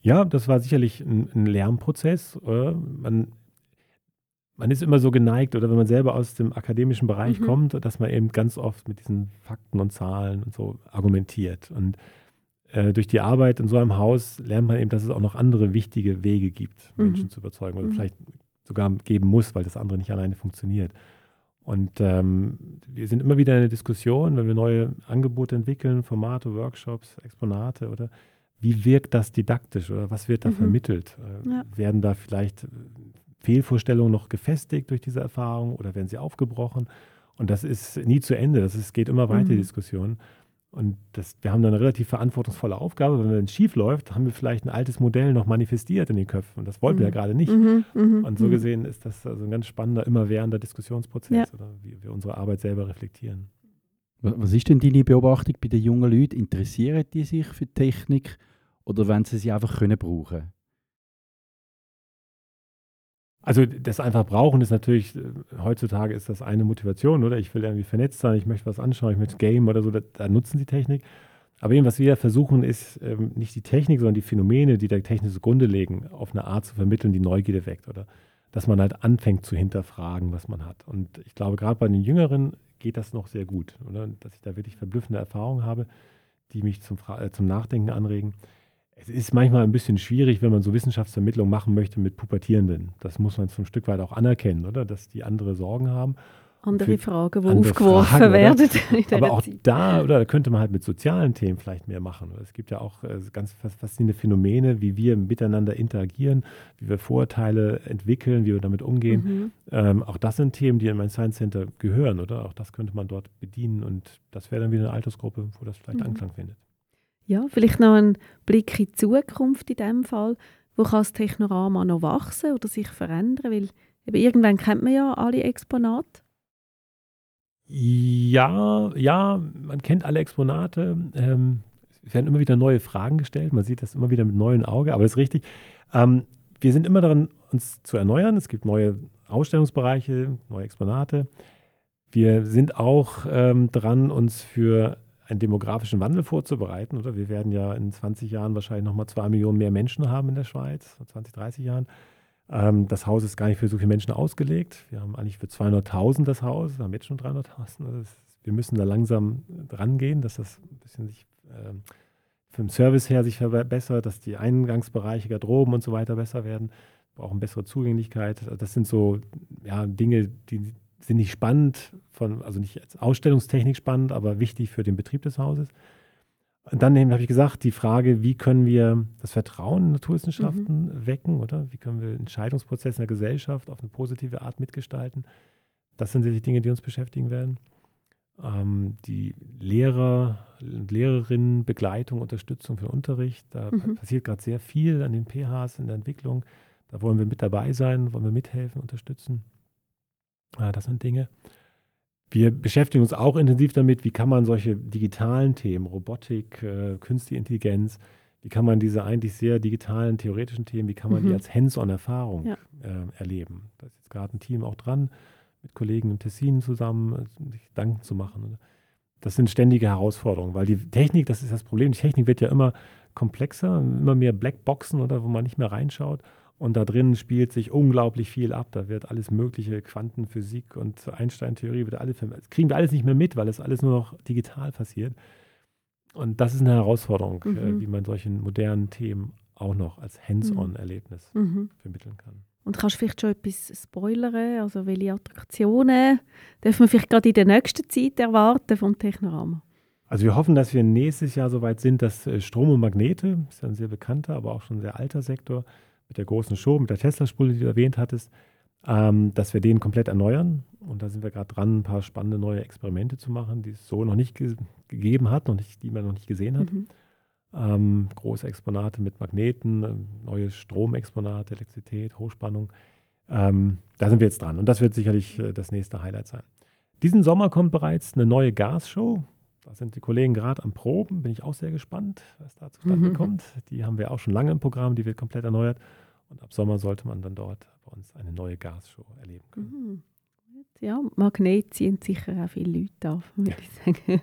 Ja, das war sicherlich ein, ein Lernprozess. Man, man ist immer so geneigt, oder wenn man selber aus dem akademischen Bereich mhm. kommt, dass man eben ganz oft mit diesen Fakten und Zahlen und so argumentiert. Und äh, durch die Arbeit in so einem Haus lernt man eben, dass es auch noch andere wichtige Wege gibt, mhm. Menschen zu überzeugen. Oder mhm. vielleicht sogar geben muss, weil das andere nicht alleine funktioniert. Und ähm, wir sind immer wieder in der Diskussion, wenn wir neue Angebote entwickeln, Formate, Workshops, Exponate oder wie wirkt das didaktisch oder was wird da mhm. vermittelt? Äh, ja. Werden da vielleicht Fehlvorstellungen noch gefestigt durch diese Erfahrung oder werden sie aufgebrochen? Und das ist nie zu Ende, das ist, geht immer weiter, mhm. die Diskussion. Und das, wir haben da eine relativ verantwortungsvolle Aufgabe. Wenn es schief läuft, haben wir vielleicht ein altes Modell noch manifestiert in den Köpfen. Und das wollten mhm. wir ja mhm. gerade nicht. Mhm, mh, und so mh. gesehen ist das also ein ganz spannender, immerwährender Diskussionsprozess, ja. oder wie wir unsere Arbeit selber reflektieren. Was ist denn deine Beobachtung bei den jungen Leuten? Interessieren die sich für Technik oder wenn sie sie einfach können brauchen also das einfach brauchen ist natürlich, äh, heutzutage ist das eine Motivation, oder? Ich will irgendwie vernetzt sein, ich möchte was anschauen, ich möchte Game oder so, da, da nutzen sie Technik. Aber eben, was wir versuchen, ist ähm, nicht die Technik, sondern die Phänomene, die der Technik zugrunde legen, auf eine Art zu vermitteln, die Neugierde weckt. Oder dass man halt anfängt zu hinterfragen, was man hat. Und ich glaube, gerade bei den Jüngeren geht das noch sehr gut. Oder? Dass ich da wirklich verblüffende Erfahrungen habe, die mich zum, äh, zum Nachdenken anregen es ist manchmal ein bisschen schwierig, wenn man so Wissenschaftsvermittlung machen möchte mit Pubertierenden. Das muss man zum Stück weit auch anerkennen, oder? Dass die andere Sorgen haben. Andere Fragen, die aufgeworfen Fragen, werden. Aber auch Zeit. da, oder da könnte man halt mit sozialen Themen vielleicht mehr machen. Es gibt ja auch äh, ganz faszinierende Phänomene, wie wir miteinander interagieren, wie wir Vorurteile entwickeln, wie wir damit umgehen. Mhm. Ähm, auch das sind Themen, die in mein Science Center gehören, oder? Auch das könnte man dort bedienen und das wäre dann wieder eine Altersgruppe, wo das vielleicht mhm. Anklang findet. Ja, vielleicht noch ein Blick in die Zukunft in dem Fall. Wo kann das Technorama noch wachsen oder sich verändern? Weil eben irgendwann kennt man ja alle Exponate. Ja, ja, man kennt alle Exponate. Ähm, es werden immer wieder neue Fragen gestellt. Man sieht das immer wieder mit neuen Augen, aber es ist richtig. Ähm, wir sind immer daran, uns zu erneuern. Es gibt neue Ausstellungsbereiche, neue Exponate. Wir sind auch ähm, dran, uns für einen demografischen Wandel vorzubereiten. Oder wir werden ja in 20 Jahren wahrscheinlich nochmal zwei Millionen mehr Menschen haben in der Schweiz, 20, 30 Jahren. Ähm, das Haus ist gar nicht für so viele Menschen ausgelegt. Wir haben eigentlich für 200.000 das Haus, wir haben jetzt schon 300.000. Also wir müssen da langsam dran gehen, dass das ein bisschen sich ähm, vom Service her sich verbessert, dass die Eingangsbereiche, Garderoben und so weiter besser werden. Wir brauchen bessere Zugänglichkeit. Das sind so ja, Dinge, die sind nicht spannend, von, also nicht als Ausstellungstechnik spannend, aber wichtig für den Betrieb des Hauses. Und dann habe ich gesagt, die Frage, wie können wir das Vertrauen in Naturwissenschaften mhm. wecken, oder? Wie können wir Entscheidungsprozesse in der Gesellschaft auf eine positive Art mitgestalten? Das sind sicherlich Dinge, die uns beschäftigen werden. Ähm, die Lehrer und Lehrerinnen, Begleitung, Unterstützung für den Unterricht. Da mhm. passiert gerade sehr viel an den PHs in der Entwicklung. Da wollen wir mit dabei sein, wollen wir mithelfen, unterstützen. Ja, das sind Dinge. Wir beschäftigen uns auch intensiv damit, wie kann man solche digitalen Themen, Robotik, äh, Künstliche Intelligenz, wie kann man diese eigentlich sehr digitalen, theoretischen Themen, wie kann man mhm. die als Hands-on-Erfahrung ja. äh, erleben? Da ist jetzt gerade ein Team auch dran, mit Kollegen im Tessin zusammen, äh, sich Gedanken zu machen. Das sind ständige Herausforderungen, weil die Technik, das ist das Problem, die Technik wird ja immer komplexer, immer mehr Blackboxen oder wo man nicht mehr reinschaut. Und da drin spielt sich unglaublich viel ab. Da wird alles mögliche, Quantenphysik und Einstein-Theorie, wird alles, das kriegen wir alles nicht mehr mit, weil es alles nur noch digital passiert. Und das ist eine Herausforderung, äh, mhm. äh, wie man solchen modernen Themen auch noch als Hands-on-Erlebnis mhm. vermitteln kann. Und kannst du vielleicht schon etwas spoilern? Also welche Attraktionen dürfen wir vielleicht gerade in der nächsten Zeit erwarten vom Technorama? Also wir hoffen, dass wir nächstes Jahr so weit sind, dass äh, Strom und Magnete, das ist ja ein sehr bekannter, aber auch schon ein sehr alter Sektor, mit der großen Show, mit der Tesla-Spule, die du erwähnt hattest, ähm, dass wir den komplett erneuern. Und da sind wir gerade dran, ein paar spannende neue Experimente zu machen, die es so noch nicht ge gegeben hat, noch nicht, die man noch nicht gesehen hat. Mhm. Ähm, große Exponate mit Magneten, äh, neue Stromexponate, Elektrizität, Hochspannung. Ähm, da sind wir jetzt dran. Und das wird sicherlich äh, das nächste Highlight sein. Diesen Sommer kommt bereits eine neue Gasshow. Da sind die Kollegen gerade am Proben. Bin ich auch sehr gespannt, was da zustande mhm. kommt. Die haben wir auch schon lange im Programm. Die wird komplett erneuert. Und ab Sommer sollte man dann dort bei uns eine neue Gasshow erleben können. Mhm. Ja, Magnet ziehen sicher auch viele Leute auf, *laughs* würde ich sagen.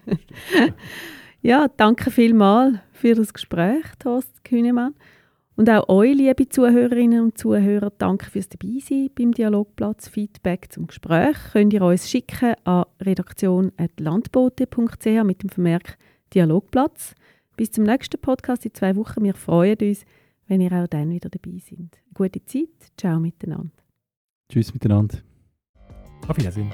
ja, *laughs* danke vielmals für das Gespräch, Thorsten Kühnemann. Und auch euch, liebe Zuhörerinnen und Zuhörer, danke fürs Dabeisein beim Dialogplatz. Feedback zum Gespräch könnt ihr uns schicken an redaktion.landbote.ch mit dem Vermerk Dialogplatz. Bis zum nächsten Podcast in zwei Wochen. Wir freuen uns, wenn ihr auch dann wieder dabei seid. Gute Zeit. Ciao miteinander. Tschüss miteinander. Auf Wiedersehen.